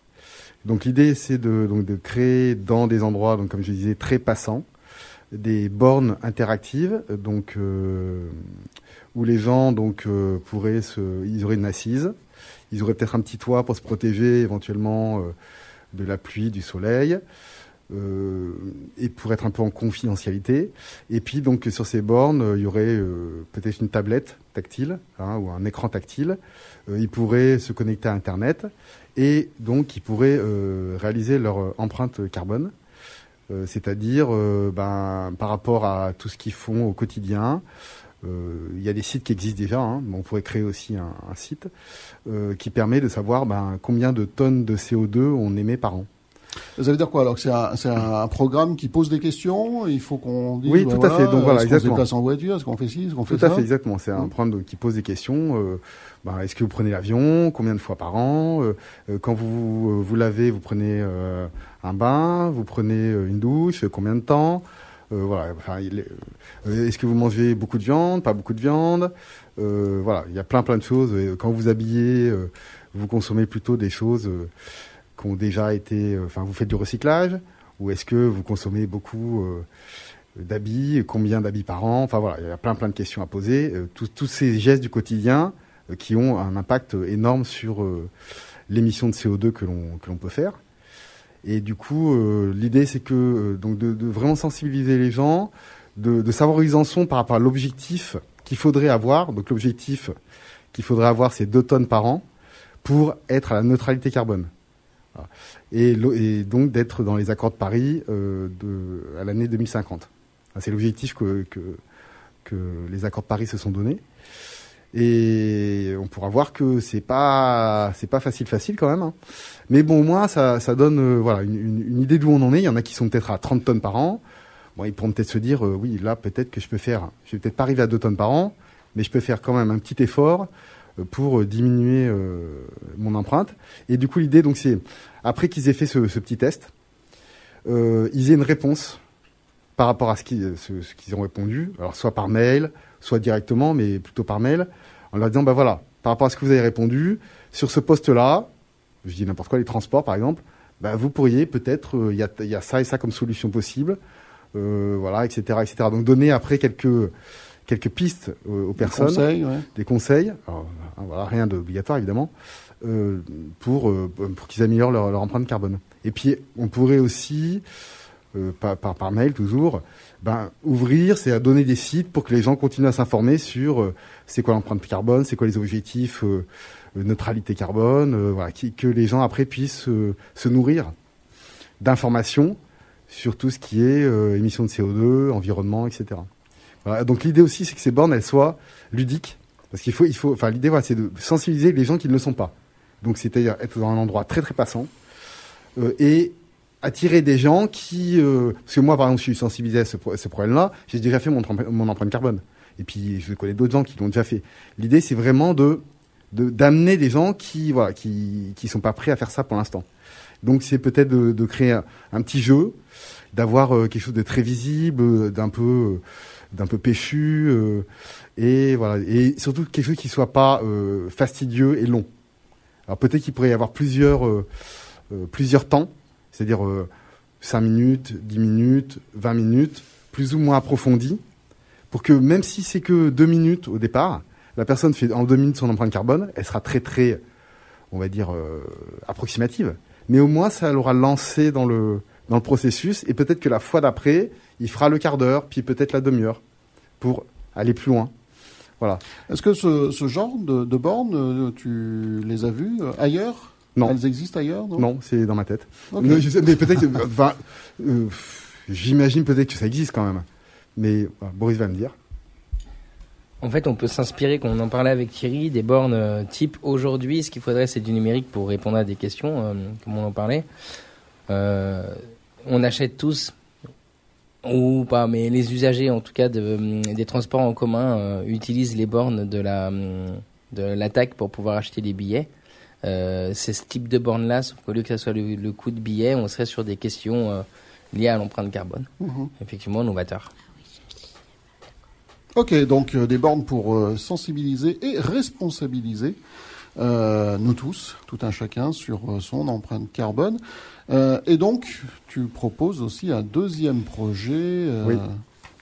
Donc l'idée, c'est de, donc, de créer dans des endroits, donc comme je disais, très passants, des bornes interactives, donc euh, où les gens donc euh, pourraient se, ils auraient une assise, ils auraient peut-être un petit toit pour se protéger éventuellement de la pluie, du soleil. Euh, et pour être un peu en confidentialité. Et puis donc sur ces bornes, il y aurait euh, peut-être une tablette tactile hein, ou un écran tactile. Euh, ils pourraient se connecter à Internet et donc ils pourraient réaliser leur empreinte carbone. C'est-à-dire ben, par rapport à tout ce qu'ils font au quotidien, il y a des sites qui existent déjà. Hein, on pourrait créer aussi un, un site qui permet de savoir ben, combien de tonnes de CO2 on émet par an. Ça veut dire quoi alors c'est un, un, programme qui pose des questions Il faut qu'on dise. Oui, tout à fait. Donc voilà, est-ce qu'on se déplace en voiture Est-ce qu'on fait ci Est-ce qu'on fait ça Tout à fait, exactement. C'est un mmh. programme qui pose des questions. Euh, bah, est-ce que vous prenez l'avion Combien de fois par an euh, euh, Quand vous vous lavez, vous prenez un bain Vous prenez une douche Combien de temps Voilà. Enfin, est-ce que vous mangez beaucoup de viande Pas beaucoup de viande Voilà. Il y a plein plein de choses. Quand vous habillez, vous consommez plutôt des choses qui ont déjà été, euh, enfin, vous faites du recyclage ou est-ce que vous consommez beaucoup euh, d'habits, combien d'habits par an? Enfin voilà, il y a plein plein de questions à poser. Euh, tous ces gestes du quotidien qui ont un impact énorme sur l'émission de CO2 que l'on que l'on peut faire. Et du coup, l'idée c'est que donc de, de, vraiment sensibiliser les gens, de, de, savoir où ils en sont par rapport à l'objectif qu'il faudrait avoir. Donc l'objectif qu'il faudrait avoir, c'est 2 tonnes par an pour être à la neutralité carbone. Et, donc d'être dans les accords de Paris euh, à l'année 2050. C'est l'objectif que, les accords de Paris se sont donnés. Et on pourra voir que c'est pas pas facile facile quand même. Hein. Mais bon, au moins ça, donne euh, une, idée d'où on en est. Il y en a qui sont peut-être à 30 tonnes par an. Bon, ils pourront peut-être se dire euh, oui là peut-être que je peux faire. Je vais peut-être pas arriver à 2 tonnes par an, mais je peux faire quand même un petit effort pour diminuer euh, mon empreinte. Et du coup l'idée donc c'est après qu'ils aient fait ce, petit test, euh, ils aient une réponse par rapport à ce qu'ils ont répondu. Alors soit par mail, soit directement, mais plutôt par mail, en leur disant, bah voilà, par rapport à ce que vous avez répondu, sur ce poste-là, je dis n'importe quoi, les transports par exemple, bah vous pourriez peut-être, il euh, y, y, a ça et ça comme solution possible, euh, voilà, etc., etc. Donc donner après quelques quelques pistes euh, aux personnes, des conseils, ouais. des conseils alors, voilà, rien d'obligatoire évidemment, euh, pour pour qu'ils améliorent leur, leur, empreinte carbone. Et puis on pourrait aussi par, par, par mail toujours, ben, ouvrir, c'est à donner des sites pour que les gens continuent à s'informer sur euh, c'est quoi l'empreinte carbone, c'est quoi les objectifs euh, neutralité carbone, euh, voilà, qui, que les gens après puissent se nourrir d'informations sur tout ce qui est émissions de CO2, environnement, etc. Donc l'idée aussi, c'est que ces bornes, elles soient ludiques, parce qu'il faut, il faut, enfin l'idée, voilà, c'est de sensibiliser les gens qui ne le sont pas. Donc c'est-à-dire être dans un endroit très très passant et attirer des gens qui... Euh, parce que moi, par exemple, je suis sensibilisé à ce, problème-là, j'ai déjà fait mon, empreinte carbone. Et puis, je connais d'autres gens qui l'ont déjà fait. L'idée, c'est vraiment de d'amener des gens qui voilà qui qui sont pas prêts à faire ça pour l'instant. Donc c'est peut-être de, créer un, petit jeu, d'avoir euh, quelque chose de très visible, d'un peu euh, d'un peu péchu euh, et voilà et surtout quelque chose qui soit pas euh, fastidieux et long. Alors peut-être qu'il pourrait y avoir plusieurs plusieurs temps c'est-à-dire euh, 5 minutes, 10 minutes, 20 minutes, plus ou moins approfondies, pour que même si c'est que 2 minutes au départ, la personne fait en 2 minutes son empreinte carbone, elle sera très très, on va dire, euh, approximative. Mais au moins, ça l'aura lancé dans le, dans le processus, et peut-être que la fois d'après, il fera le quart d'heure, puis peut-être la demi-heure, pour aller plus loin. Voilà. Est-ce que ce, ce genre de, de bornes, tu les as vues ailleurs? Non. Elles existent ailleurs Non, non c'est dans ma tête. Okay. Mais, peut-être, enfin, euh, j'imagine peut-être que ça existe quand même. Mais bah, Boris va me dire. En fait, on peut s'inspirer, quand on en parlait avec Thierry, des bornes euh, type aujourd'hui. Ce qu'il faudrait, c'est du numérique pour répondre à des questions, euh, comme on en parlait. Euh, on achète tous, ou pas, mais les usagers, en tout cas, de, des transports en commun, utilisent les bornes de la de l'attaque pour pouvoir acheter des billets. Euh, c'est ce type de borne-là, sauf qu'au lieu que ça soit le, le, coût de billet, on serait sur des questions euh, liées à l'empreinte carbone. Mmh. Effectivement, novateur. Ok, donc euh, des bornes pour euh, sensibiliser et responsabiliser euh, nous tous, tout un chacun, sur son empreinte carbone. et donc, tu proposes aussi un deuxième projet. oui.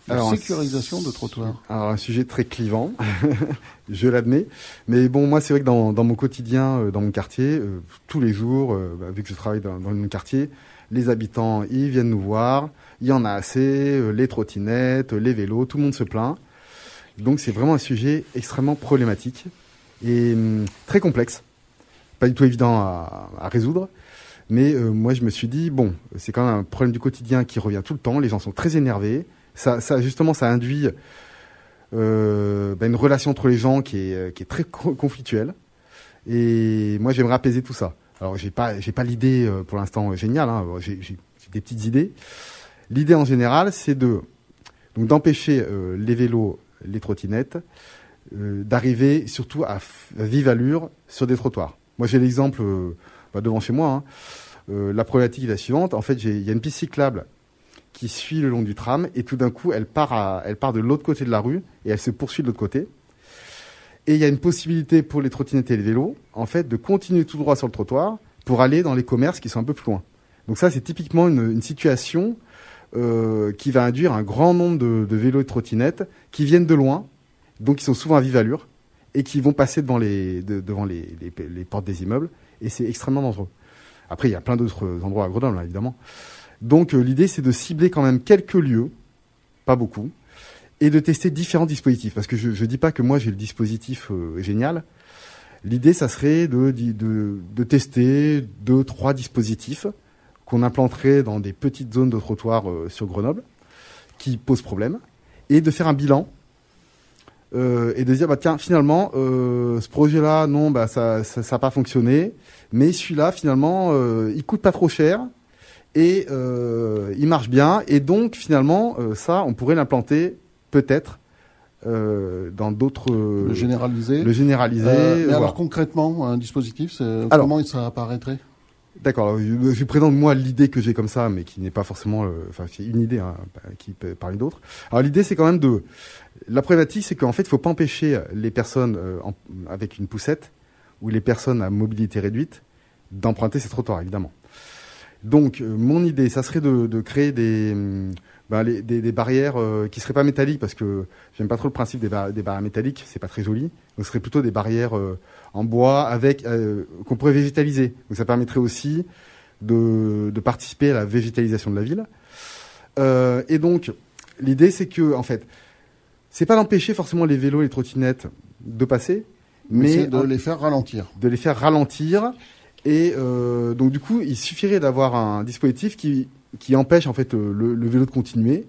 Alors, sécurisation de trottoirs. Alors un sujet très clivant, *laughs* je l'admets. Mais bon, moi c'est vrai que dans, dans, mon quotidien, euh, dans mon quartier, euh, tous les jours, euh, bah, vu que je travaille dans, dans mon quartier, les habitants ils viennent nous voir. Il y en a assez, euh, les trottinettes, les vélos, tout le monde se plaint. Donc c'est vraiment un sujet extrêmement problématique et hum, très complexe, pas du tout évident à, résoudre. Mais euh, moi je me suis dit bon, c'est quand même un problème du quotidien qui revient tout le temps. Les gens sont très énervés ça, justement, ça induit euh, ben, une relation entre les gens qui est, est très conflictuelle. Et moi, j'aimerais apaiser tout ça. Alors, j'ai pas, l'idée euh, pour l'instant géniale. Hein. J'ai, des petites idées. L'idée en général, c'est de donc d'empêcher euh, les vélos, les trottinettes, euh, d'arriver surtout à, vive allure sur des trottoirs. Moi, j'ai l'exemple bah, devant chez moi. Hein. la problématique est la suivante. En fait, il y a une piste cyclable qui suit le long du tram et tout d'un coup elle part, elle part de l'autre côté de la rue et elle se poursuit de l'autre côté. Et il y a une possibilité pour les trottinettes et les vélos, en fait, de continuer tout droit sur le trottoir pour aller dans les commerces qui sont un peu plus loin. Donc ça, c'est typiquement une, situation euh, qui va induire un grand nombre de, de, vélos et trottinettes qui viennent de loin, donc qui sont souvent à vive allure et qui vont passer devant les, de, devant les, les, portes des immeubles et c'est extrêmement dangereux. Après, il y a plein d'autres endroits à Grenoble, hein, évidemment. Donc l'idée, c'est de cibler quand même quelques lieux, pas beaucoup, et de tester différents dispositifs. Parce que je ne dis pas que moi j'ai le dispositif génial. L'idée, ça serait de, de, de, tester deux, trois dispositifs qu'on implanterait dans des petites zones de trottoir sur Grenoble qui posent problème et de faire un bilan euh, et de dire bah tiens finalement euh, ce projet là non bah ça ça n'a pas fonctionné mais celui-là finalement euh, il coûte pas trop cher et euh, il marche bien et donc finalement ça on pourrait l'implanter peut-être dans d'autres le généraliser le généraliser mais voilà. alors concrètement un dispositif comment ça apparaîtrait D'accord. Je, je, présente moi l'idée que j'ai comme ça, mais qui n'est pas forcément, enfin, c'est une idée hein, qui peut parler d'autres. Alors l'idée, c'est quand même de. La problématique, c'est qu'en fait, il faut pas empêcher les personnes euh, avec une poussette ou les personnes à mobilité réduite d'emprunter ces trottoirs, évidemment. Donc, euh, mon idée, ça serait de, créer des, ben, des, barrières euh, qui seraient pas métalliques, parce que j'aime pas trop le principe des, bar des barrières métalliques, c'est pas très joli. Donc, ce serait plutôt des barrières en bois avec euh, qu'on pourrait végétaliser. Donc ça permettrait aussi de, participer à la végétalisation de la ville. Euh, et donc l'idée c'est que en fait c'est pas d'empêcher forcément les vélos et les trottinettes de passer, mais, mais de les faire ralentir. De les faire ralentir. Et euh, donc du coup, il suffirait d'avoir un dispositif qui, qui empêche en fait le, le vélo de continuer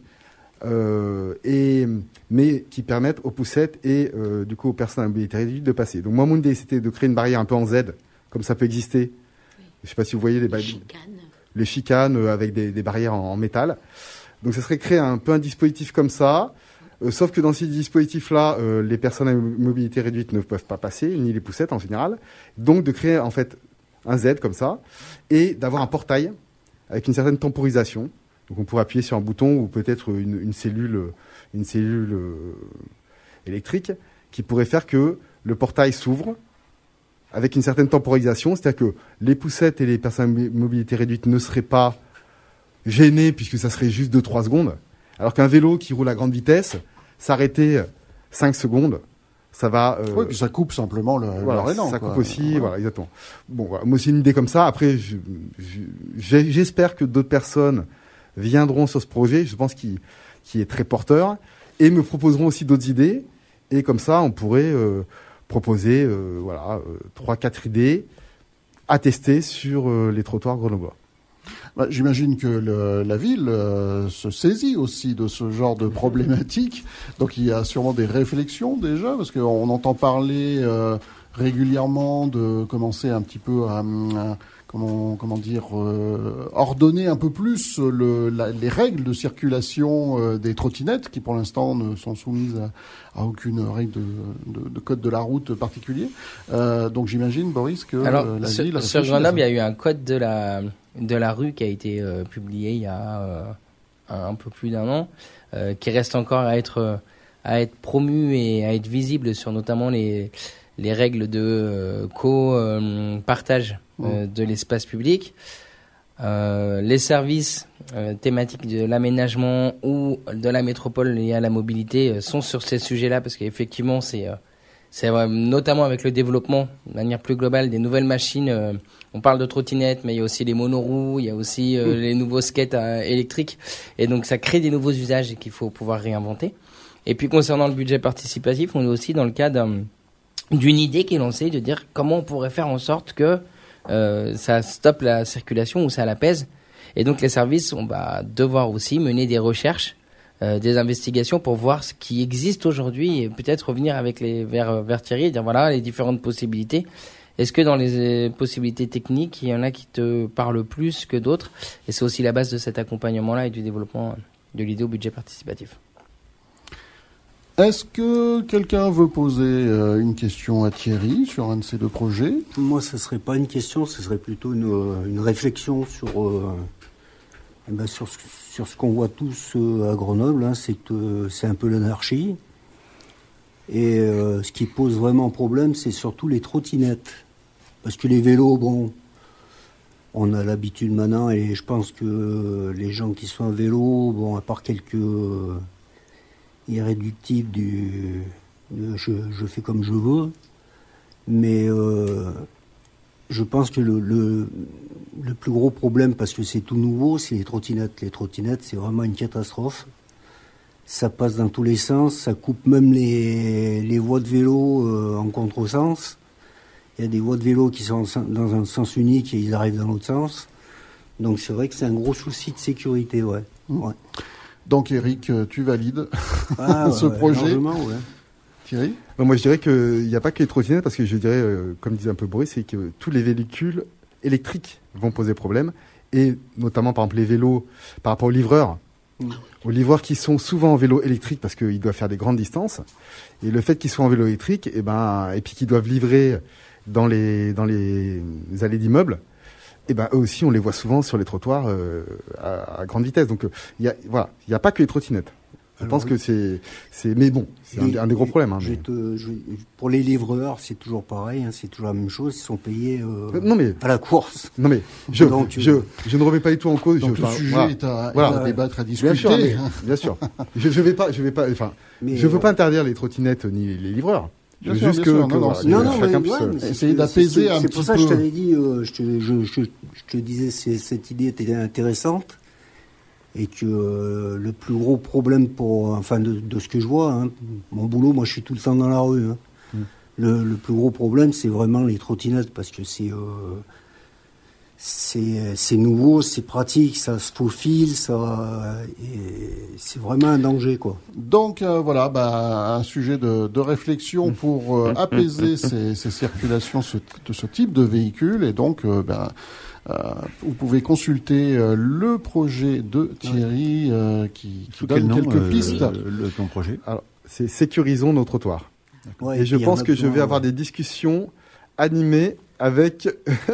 euh, et, mais qui permettent aux poussettes et euh, du coup aux personnes à mobilité réduite de passer. Donc moi, mon idée, c'était de créer une barrière un peu en Z, comme ça peut exister. Oui. Je ne sais pas si vous voyez les, les chicanes, les chicanes euh, avec des, des barrières en, en, métal. Donc ça serait créer un peu un dispositif comme ça. Euh, sauf que dans ces dispositifs-là, euh, les personnes à mobilité réduite ne peuvent pas passer, ni les poussettes en général. Donc de créer en fait un Z comme ça et d'avoir un portail avec une certaine temporisation. Donc on pourrait appuyer sur un bouton ou peut-être une, cellule, une cellule euh, électrique qui pourrait faire que le portail s'ouvre avec une certaine temporisation, c'est-à-dire que les poussettes et les personnes à mobilité réduite ne seraient pas gênées puisque ça serait juste 2-3 secondes, alors qu'un vélo qui roule à grande vitesse, s'arrêter 5 secondes, ça va. Euh, oui, puis ça coupe simplement le, voilà, le Ça quoi. coupe aussi, voilà. voilà, exactement. Bon, voilà. moi c'est une idée comme ça. Après, j'espère que d'autres personnes viendront sur ce projet, je pense qu'il qui est très porteur, et me proposeront aussi d'autres idées. Et comme ça, on pourrait euh, proposer euh, voilà trois, quatre idées à tester sur euh, les trottoirs grenoblois. Bah, J'imagine que le, la ville euh, se saisit aussi de ce genre de problématiques. Donc il y a sûrement des réflexions déjà, parce qu'on entend parler euh, régulièrement de commencer un petit peu à, à comment, comment dire, euh, ordonner un peu plus le, la, les règles de circulation euh, des trottinettes, qui pour l'instant ne sont soumises à, à aucune règle de, de, de, code de la route particulier. Euh, donc j'imagine, Boris, que Alors, la sur, ville... Sur Grenoble, il y a eu un code de la, de la rue qui a été euh, publié il y a euh, un, peu plus d'un an, euh, qui reste encore à être, à être promu et à être visible sur notamment les, les règles de co-partage euh, de l'espace public. Euh, les services euh, thématiques de l'aménagement ou de la métropole liés à la mobilité sont sur ces sujets-là parce qu'effectivement c'est c'est notamment avec le développement de manière plus globale des nouvelles machines. on parle de trottinettes, mais il y a aussi les monoroues, il y a aussi mmh. les nouveaux skates électriques, et donc ça crée des nouveaux usages qu'il faut pouvoir réinventer. Et puis concernant le budget participatif, on est aussi dans le cadre d'une idée qui est lancée de dire comment on pourrait faire en sorte que euh, ça stoppe la circulation ou ça l'apaise. Et donc les services, on va devoir aussi mener des recherches, euh, des investigations pour voir ce qui existe aujourd'hui et peut-être revenir avec les vers, vers Thierry et dire voilà les différentes possibilités. Est-ce que dans les possibilités techniques, il y en a qui te parlent plus que d'autres? Et c'est aussi la base de cet accompagnement-là et du développement de l'idée au budget participatif. Est-ce que quelqu'un veut poser euh, une question à Thierry sur un de ces deux projets? Moi, ce ne serait pas une question, ce serait plutôt une, une réflexion sur, euh, eh ben sur, ce qu'on voit tous euh, à Grenoble. Hein, c'est un peu l'anarchie. Et euh, ce qui pose vraiment problème, c'est surtout les trottinettes. Parce que les vélos, bon, on a l'habitude maintenant, et je pense que les gens qui sont à vélo, bon, à part quelques irréductible du, je, fais comme je veux, mais euh, je pense que le, le, plus gros problème, parce que c'est tout nouveau, c'est les trottinettes. Les trottinettes, c'est vraiment une catastrophe. Ça passe dans tous les sens, ça coupe même les, voies de vélo euh, en contresens. Il y a des voies de vélo qui sont dans un sens unique et ils arrivent dans l'autre sens. Donc c'est vrai que c'est un gros souci de sécurité, ouais. Donc Eric, tu valides *laughs* Ah, ce ouais, projet ouais. Thierry Non, Moi, je dirais qu'il n'y a pas que les trottinettes, parce que je dirais, euh, comme disait un peu Boris, c'est que tous les véhicules électriques vont poser problème, et notamment, par exemple, les vélos, par rapport aux livreurs, Mm. aux livreurs qui sont souvent en vélo électrique parce qu'ils doivent faire des grandes distances, et le fait qu'ils soient en vélo électrique, et ben, et puis qu'ils doivent livrer dans les dans les allées d'immeubles, et ben eux aussi, on les voit souvent sur les trottoirs euh, à, à grande vitesse. Donc, euh, il y a voilà, il n'y a pas que les trottinettes. Je pense que c'est c'est mais bon, c'est un, des gros problèmes. hein, je mais- vais te- je vais- pour les livreurs, c'est toujours pareil, hein, c'est toujours la même chose. Ils sont payés euh, non mais à la course. Non mais *laughs* je, Donc, je, euh, je ne remets pas du tout en cause. Donc je, enfin, sujet voilà. est, à, est Voilà. à débattre, à discuter. Bien sûr, mais- bien sûr. Je, je vais pas, je vais pas, enfin, Mais, je veux euh, pas interdire les trottinettes ni les livreurs. Bien sûr, juste bien que, sûr. que Non, non, voilà, c'est- que Non, non, chacun mais, puisse, ouais, euh, c'est- essayer c'est- d'apaiser c'est- un C'est petit pour ça que je peu. t'avais dit, euh, je, te, je, je, je te disais, c'est- cette idée était intéressante et que euh, le plus gros problème pour, enfin, de, de ce que je vois, hein, mon boulot, moi, je suis tout le temps dans la rue. hein. Mm. Le, le plus gros problème, c'est vraiment les trottinettes parce que c'est euh, c'est c'est nouveau, c'est pratique, ça se faufile, ça, et c'est vraiment un danger, quoi. Donc euh, voilà, bah, un sujet de, de réflexion pour euh, *laughs* apaiser ces, ces circulations ce- de ce type de véhicule. Et donc, euh, ben, euh, vous pouvez consulter euh, le projet de Thierry euh, qui, qui donne nom quelques euh, pistes. le, ton projet Alors, c'est sécurisons nos trottoirs. Ouais, et je pense que je vais avoir des discussions animées avec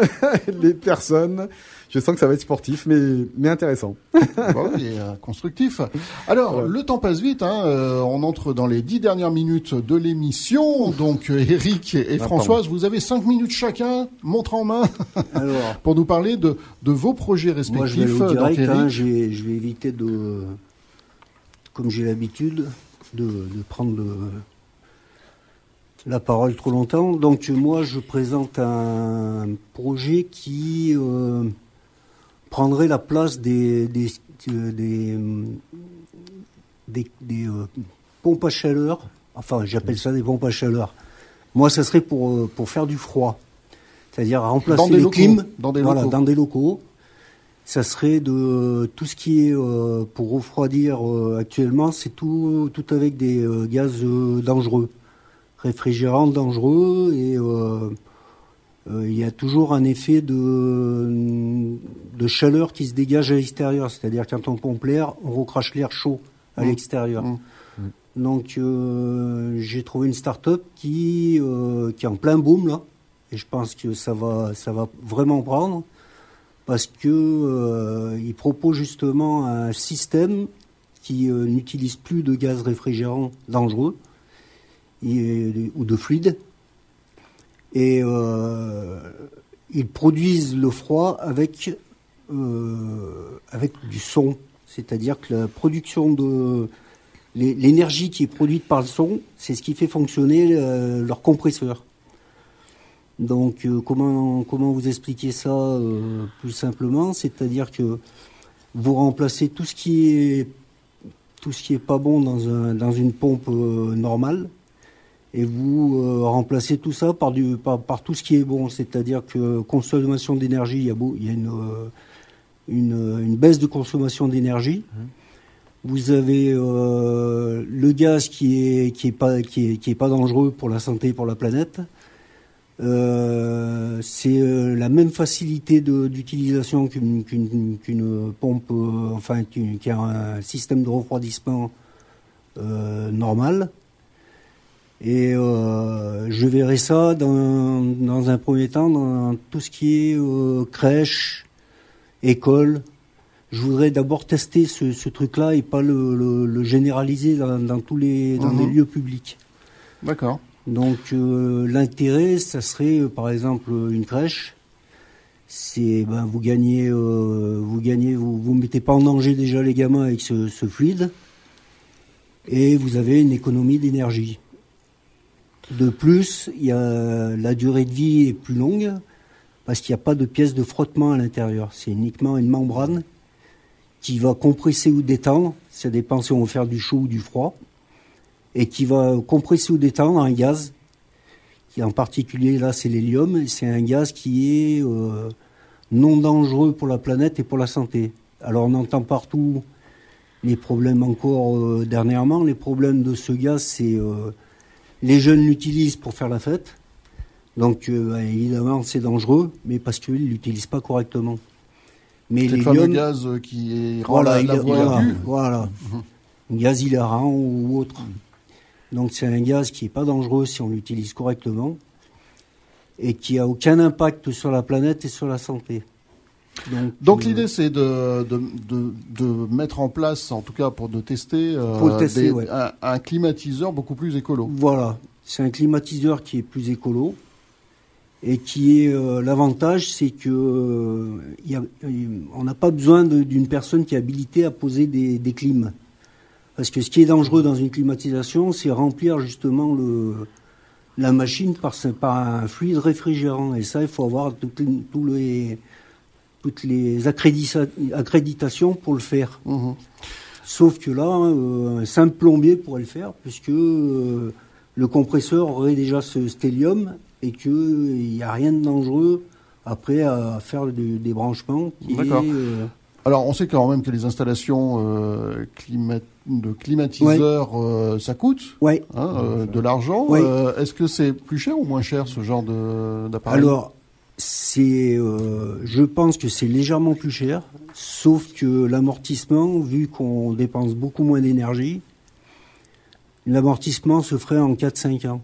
*laughs* les personnes. Je sens que ça va être sportif, mais mais intéressant. Bon, et euh, constructif. Alors, le temps passe vite. Hein, euh, on entre dans les dix dernières minutes de l'émission. Donc, euh, Eric et, et Ah, Françoise, vous avez cinq minutes chacun, montre en main, Alors, *laughs* pour nous parler de, de vos projets Moi, je vais respectifs. aller direct. Donc, hein, Eric, je, vais, je vais éviter de, comme j'ai l'habitude, de, de prendre le- la parole trop longtemps. Donc, moi, je présente un projet qui euh, prendrait la place des, des, euh, des, des, des, euh, pompes à chaleur. Enfin, j'appelle ça des pompes à chaleur. Moi, ça serait pour, pour faire du froid. C'est-à-dire remplacer Dans des les locaux. clims Dans des voilà, locaux. dans des locaux. Ça serait de tout ce qui est euh, pour refroidir euh, actuellement, c'est tout, tout avec des euh, gaz dangereux, réfrigérants dangereux et euh, euh, il y a toujours un effet de, de chaleur qui se dégage à l'extérieur. C'est-à-dire quand on pompe l'air, on recrache l'air chaud à Mmh. l'extérieur. Mmh. Donc euh, j'ai trouvé une start-up qui, euh, qui est en plein boom là, et je pense que ça va, ça va vraiment prendre parce que euh, il propose justement un système qui n'utilise plus de gaz réfrigérant dangereux ou de fluide, et euh, ils produisent le froid avec euh, avec du son, c'est-à-dire que la production de l'é- l'énergie qui est produite par le son, c'est ce qui fait fonctionner euh, leur compresseur. Donc comment comment vous expliquer ça plus simplement? C'est-à-dire que vous remplacez tout ce qui est tout ce qui est pas bon dans un dans une pompe normale et vous euh, remplacez tout ça par du par, par tout ce qui est bon. C'est-à-dire que consommation d'énergie, il y a beau, il y a une euh, une, une baisse de consommation d'énergie. Vous avez euh, le gaz qui est qui est pas qui est, qui est pas dangereux pour la santé et pour la planète. Euh, c'est euh, la même facilité d'utilisation qu'une pompe, euh, enfin qu'une- qui a un système de refroidissement euh, normal. Et euh, je verrai ça dans, dans un premier temps dans tout ce qui est euh, crèche, école. Je voudrais d'abord tester ce, ce truc-là et pas le, le- le généraliser dans, dans tous les dans Mhm. les lieux publics. D'accord. Donc euh, l'intérêt, ça serait par exemple une crèche. C'est ben vous gagnez, vous gagnez, vous vous mettez pas en danger déjà les gamins avec ce, ce fluide, et vous avez une économie d'énergie. De plus, y a la durée de vie est plus longue parce qu'il n'y a pas de pièce de frottement à l'intérieur. C'est uniquement une membrane qui va compresser ou détendre, ça dépend si on veut faire du chaud ou du froid, et qui va compresser ou détendre un gaz, qui en particulier là c'est l'hélium, c'est un gaz qui est euh, non dangereux pour la planète et pour la santé. Alors on entend partout les problèmes encore euh, dernièrement, les problèmes de ce gaz, c'est euh, les jeunes l'utilisent pour faire la fête, donc bah, évidemment c'est dangereux, mais parce qu'ils l'utilisent pas correctement. Mais c'est le fameux gaz qui rend voilà, la, voie Voilà, mhm. gaz hilarant ou autre. Donc c'est un gaz qui n'est pas dangereux si on l'utilise correctement et qui a aucun impact sur la planète et sur la santé. Donc, euh, l'idée c'est de, de, de, mettre en place, en tout cas pour de tester, euh, un, climatiseur beaucoup plus écolo. Voilà, c'est un climatiseur qui est plus écolo et qui est euh, l'avantage, c'est que euh, on n'a pas besoin d'une personne qui est habilitée à poser des, des clims. Parce que ce qui est dangereux dans une climatisation, c'est remplir justement le, la machine par, par un fluide réfrigérant. Et ça, il faut avoir toutes les, toutes les accréditations pour le faire. Mmh. Sauf que là, euh, un simple plombier pourrait le faire, puisque le compresseur aurait déjà ce stélium et qu'il n'y a rien de dangereux après à faire des branchements. D'accord. Euh, Alors on sait quand même que les installations euh, de climatiseurs, euh, ça coûte ouais. Hein, de l'argent. Est-ce que c'est plus cher ou moins cher ce genre d'appareil? Alors c'est, je pense que c'est légèrement plus cher, sauf que l'amortissement, vu qu'on dépense beaucoup moins d'énergie, l'amortissement se ferait en 4-5 ans.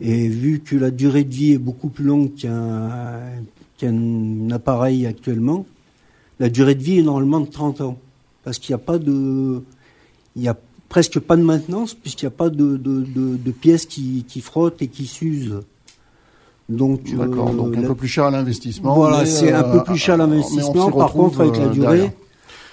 Et vu que la durée de vie est beaucoup plus longue qu'un appareil actuellement, la durée de vie est normalement de 30 ans. Parce qu'il n'y a pas de. Il y a presque pas de maintenance, puisqu'il n'y a pas de, pièces qui, frottent et qui s'usent. Donc, D'accord, donc un peu plus cher à l'investissement. Voilà, c'est un peu plus cher à l'investissement. Par contre, avec la euh, durée,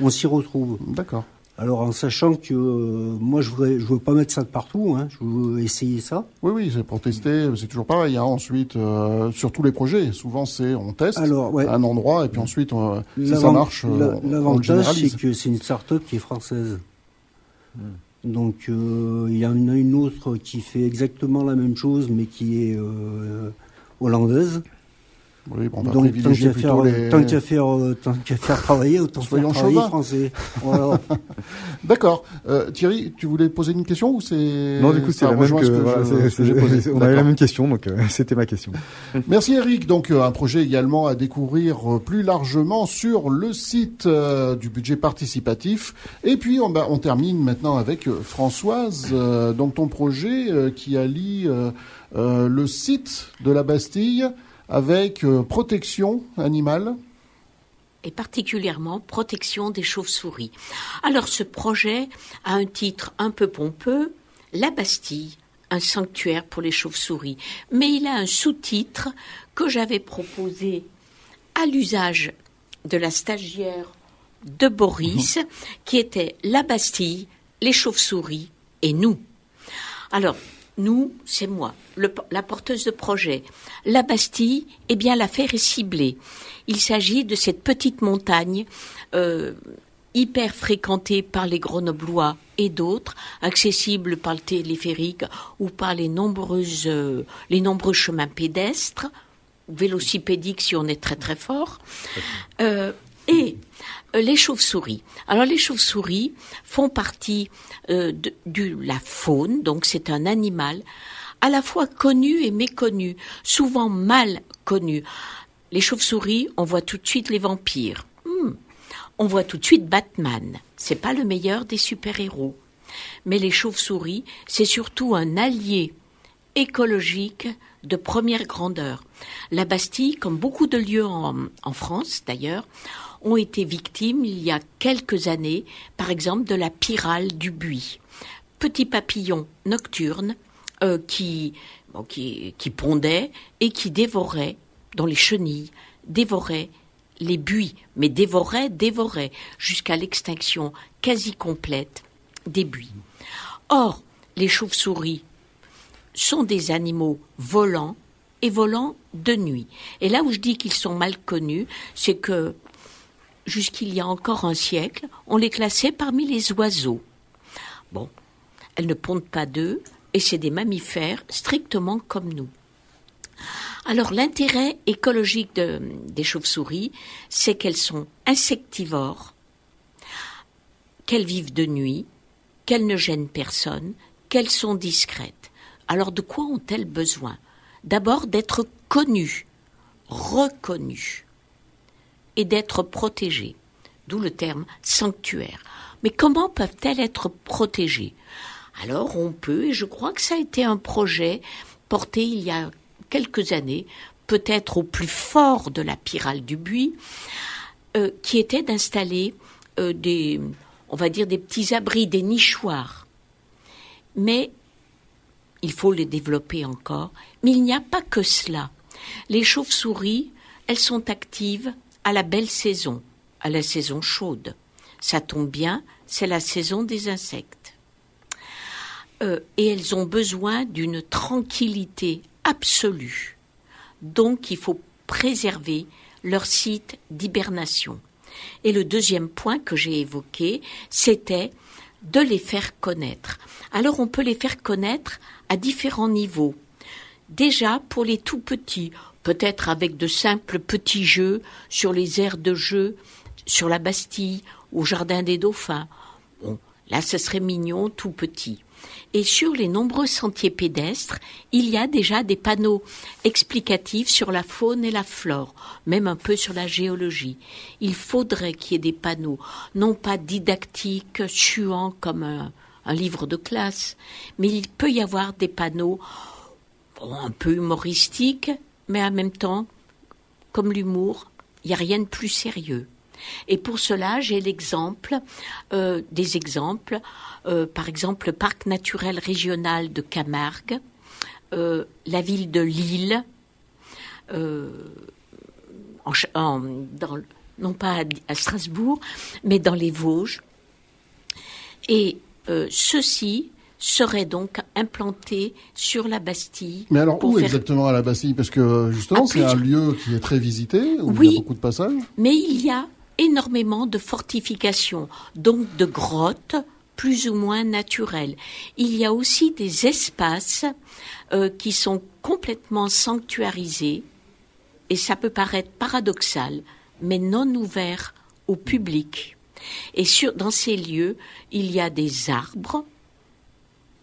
on s'y retrouve. D'accord. Alors en sachant que euh, moi je voudrais, je veux pas mettre ça de partout, hein, je veux essayer ça. Oui oui, c'est pour tester, c'est toujours pareil. Hein. Ensuite, euh, sur tous les projets, souvent c'est on teste un endroit et puis ensuite si ça marche, l'avantage c'est que c'est une start-up qui est française. Hmm. Donc euh, il y en a une autre qui fait exactement la même chose mais qui est hollandaise. Oui, bon, on va Donc, tant qu'à faire, les... tant qu'à faire, euh, tant qu'à faire travailler, autant *laughs* Soyons faire travailler français. Voilà. *laughs* D'accord. Euh, Thierry, tu voulais poser une question ou c'est Non, du coup, c'est la même que, que, voilà, je, que j'ai posé. *laughs* On avait la même question, donc euh, c'était ma question. Merci Eric. Donc euh, un projet également à découvrir euh, plus largement sur le site du budget participatif. Et puis on, bah, on termine maintenant avec Françoise. donc ton projet qui allie le site de la Bastille avec euh, protection animale et particulièrement protection des chauves-souris. Alors ce projet a un titre un peu pompeux, La Bastille, un sanctuaire pour les chauves-souris, mais il a un sous-titre que j'avais proposé à l'usage de la stagiaire de Boris, mhm. qui était La Bastille, les chauves-souris et nous. Alors, nous, c'est moi, la porteuse de projet. La Bastille, eh bien, l'affaire est ciblée. Il s'agit de cette petite montagne euh, hyper fréquentée par les Grenoblois et d'autres, accessible par le téléphérique ou par les nombreuses, euh, les nombreux chemins pédestres, vélocipédiques si on est très très fort. Euh, et les chauves-souris. Alors les chauves-souris font partie euh, de, la faune, donc c'est un animal à la fois connu et méconnu, souvent mal connu. Les chauves-souris, on voit tout de suite les vampires. Hmm. On voit tout de suite Batman. C'est pas le meilleur des super-héros. Mais les chauves-souris, c'est surtout un allié écologique de première grandeur. La Bastille, comme beaucoup de lieux en France d'ailleurs, ont été victimes il y a quelques années, par exemple, de la pyrale du buis. Petit papillon nocturne euh, qui, qui, pondait et qui dévorait, dans les chenilles, dévorait les buis, mais dévorait, dévorait, jusqu'à l'extinction quasi complète des buis. Or, les chauves-souris sont des animaux volants, et volant de nuit. Et là où je dis qu'ils sont mal connus, c'est que jusqu'il y a encore un siècle, on les classait parmi les oiseaux. Bon, elles ne pondent pas d'œufs et c'est des mammifères strictement comme nous. Alors l'intérêt écologique des chauves-souris, c'est qu'elles sont insectivores, qu'elles vivent de nuit, qu'elles ne gênent personne, qu'elles sont discrètes. Alors de quoi ont-elles besoin? D'abord d'être connues, reconnues et d'être protégées, d'où le terme sanctuaire. Mais comment peuvent-elles être protégées? Alors on peut, et je crois que ça a été un projet porté il y a quelques années, peut-être au plus fort de la pyrale du buis, euh, qui était d'installer euh, des, on va dire des petits abris, des nichoirs. Mais il faut les développer encore. Mais il n'y a pas que cela. Les chauves-souris, elles sont actives à la belle saison, à la saison chaude. Ça tombe bien, c'est la saison des insectes. Euh, et elles ont besoin d'une tranquillité absolue. Donc il faut préserver leur site d'hibernation. Et le deuxième point que j'ai évoqué, c'était de les faire connaître. Alors on peut les faire connaître à différents niveaux. Déjà pour les tout petits, peut-être avec de simples petits jeux sur les aires de jeu, sur la Bastille, au Jardin des Dauphins. Bon, là ce serait mignon tout petit. Et sur les nombreux sentiers pédestres, il y a déjà des panneaux explicatifs sur la faune et la flore, même un peu sur la géologie. Il faudrait qu'il y ait des panneaux, non pas didactiques, suants comme un, livre de classe, mais il peut y avoir des panneaux un peu humoristiques, mais en même temps, comme l'humour, il n'y a rien de plus sérieux. Et pour cela, j'ai l'exemple, euh, des exemples, euh, par exemple le parc naturel régional de Camargue, euh, la ville de Lille, non pas à, Strasbourg, mais dans les Vosges. Et ceci serait donc implanté sur la Bastille. Mais alors où exactement à la Bastille? Parce que justement, c'est un lieu qui est très visité, où il y a beaucoup de passages. Mais il y a énormément de fortifications, donc de grottes plus ou moins naturelles. Il y a aussi des espaces euh, qui sont complètement sanctuarisés, et ça peut paraître paradoxal, mais non ouverts au public. Et sur, dans ces lieux, il y a des arbres,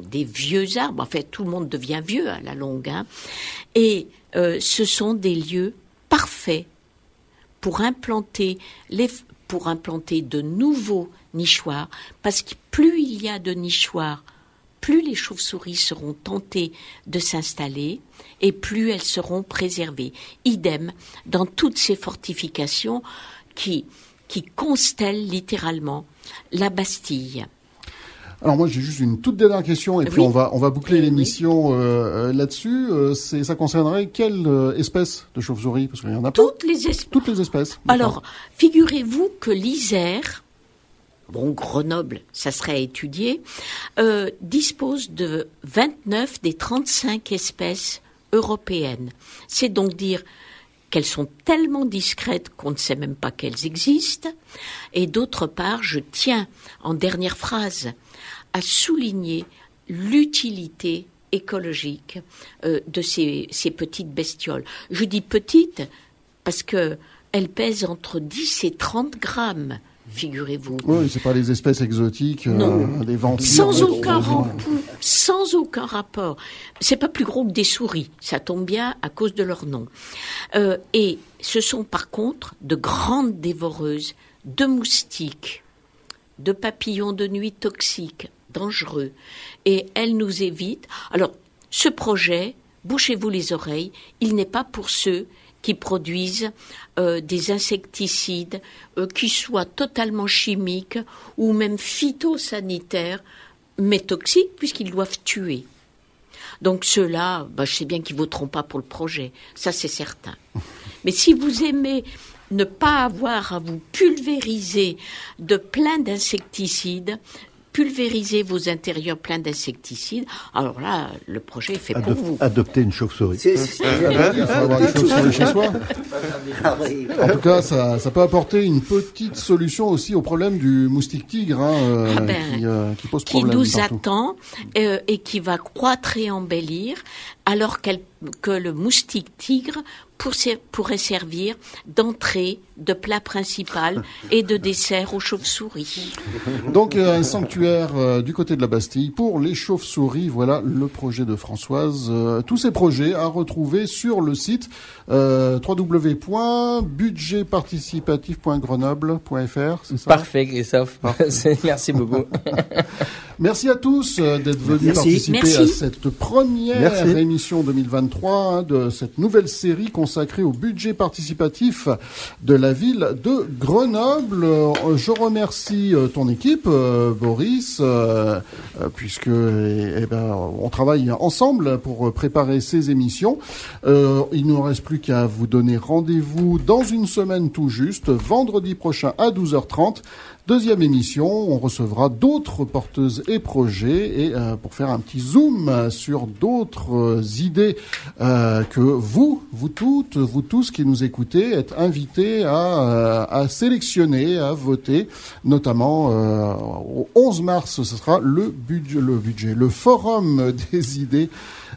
des vieux arbres, en fait tout le monde devient vieux à la longue, hein, et euh, ce sont des lieux parfaits pour implanter, pour implanter de nouveaux nichoirs, parce que plus il y a de nichoirs, plus les chauves-souris seront tentées de s'installer et plus elles seront préservées. Idem dans toutes ces fortifications qui, qui constellent littéralement la Bastille. Alors moi j'ai juste une toute dernière question et puis on va on va boucler l'émission euh, euh, là-dessus. Euh, c'est ça concernerait quelle espèce de chauve-souris? Parce qu'il y en a toutes les espèces. Toutes les espèces. Alors figurez-vous que l'Isère, bon Grenoble, ça serait à étudier, dispose de 29 des 35 espèces européennes. C'est donc dire qu'elles sont tellement discrètes qu'on ne sait même pas qu'elles existent. Et d'autre part, je tiens en dernière phrase à souligner l'utilité écologique euh, de ces, petites bestioles. Je dis petites parce que elles pèsent entre 10 et 30 grammes, figurez-vous. Oui, c'est pas les espèces exotiques, euh, des vampires. Sans aucun, rapport, sans aucun rapport. C'est pas plus gros que des souris, ça tombe bien à cause de leur nom. Euh, et ce sont par contre de grandes dévoreuses de moustiques, de papillons de nuit toxiques, dangereux. Et elle nous évite. Alors, ce projet, bouchez-vous les oreilles, il n'est pas pour ceux qui produisent euh, des insecticides euh, qui soient totalement chimiques ou même phytosanitaires, mais toxiques puisqu'ils doivent tuer. Donc ceux-là, bah, je sais bien qu'ils voteront pas pour le projet, ça c'est certain. *laughs* Mais si vous aimez ne pas avoir à vous pulvériser de plein d'insecticides, pulvériser vos intérieurs pleins d'insecticides. Alors là, le projet est fait pour vous. Adopter une chauve-souris. Il faut avoir une chauve-souris chez soi. En tout cas, ça, ça peut apporter une petite solution aussi au problème du moustique tigre hein, euh, Ah ben, qui, euh, qui pose qui problème. nous partout. attend euh, et qui va croître et embellir, alors qu'elle- que le moustique tigre pour ser- pourrait servir d'entrée, de plat principal et de dessert aux chauves-souris. Donc euh, un sanctuaire euh, du côté de la Bastille pour les chauves-souris. Voilà le projet de Françoise. Euh, tous ces projets à retrouver sur le site euh, www.budgetparticipatif.grenoble.fr. C'est ça? Parfait, Christophe. *laughs* Merci beaucoup. *laughs* Merci à tous euh, d'être venus Merci. participer Merci. à cette première Merci. émission 2023 hein, de cette nouvelle série consacrée au budget participatif de la ville de Grenoble. Euh, Je remercie euh, ton équipe, Boris, puisque eh, eh ben, on travaille ensemble pour préparer ces émissions. Euh, il ne nous reste plus qu'à vous donner rendez-vous dans une semaine tout juste, vendredi prochain à 12h30. Deuxième émission, on recevra d'autres porteuses et projets et euh, pour faire un petit zoom sur d'autres euh, idées euh, que vous, vous toutes, vous tous qui nous écoutez, êtes invités à, à sélectionner, à voter, notamment au 11 mars, ce sera le budget, le budget, le forum des idées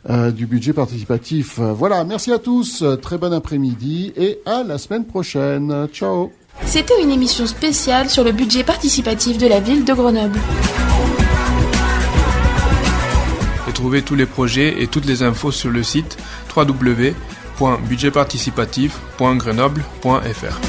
du budget participatif. Voilà, merci à tous, très bon après-midi et à la semaine prochaine. Ciao. C'était une émission spéciale sur le budget participatif de la ville de Grenoble. Retrouvez tous les projets et toutes les infos sur le site www.budgetparticipatif.grenoble.fr.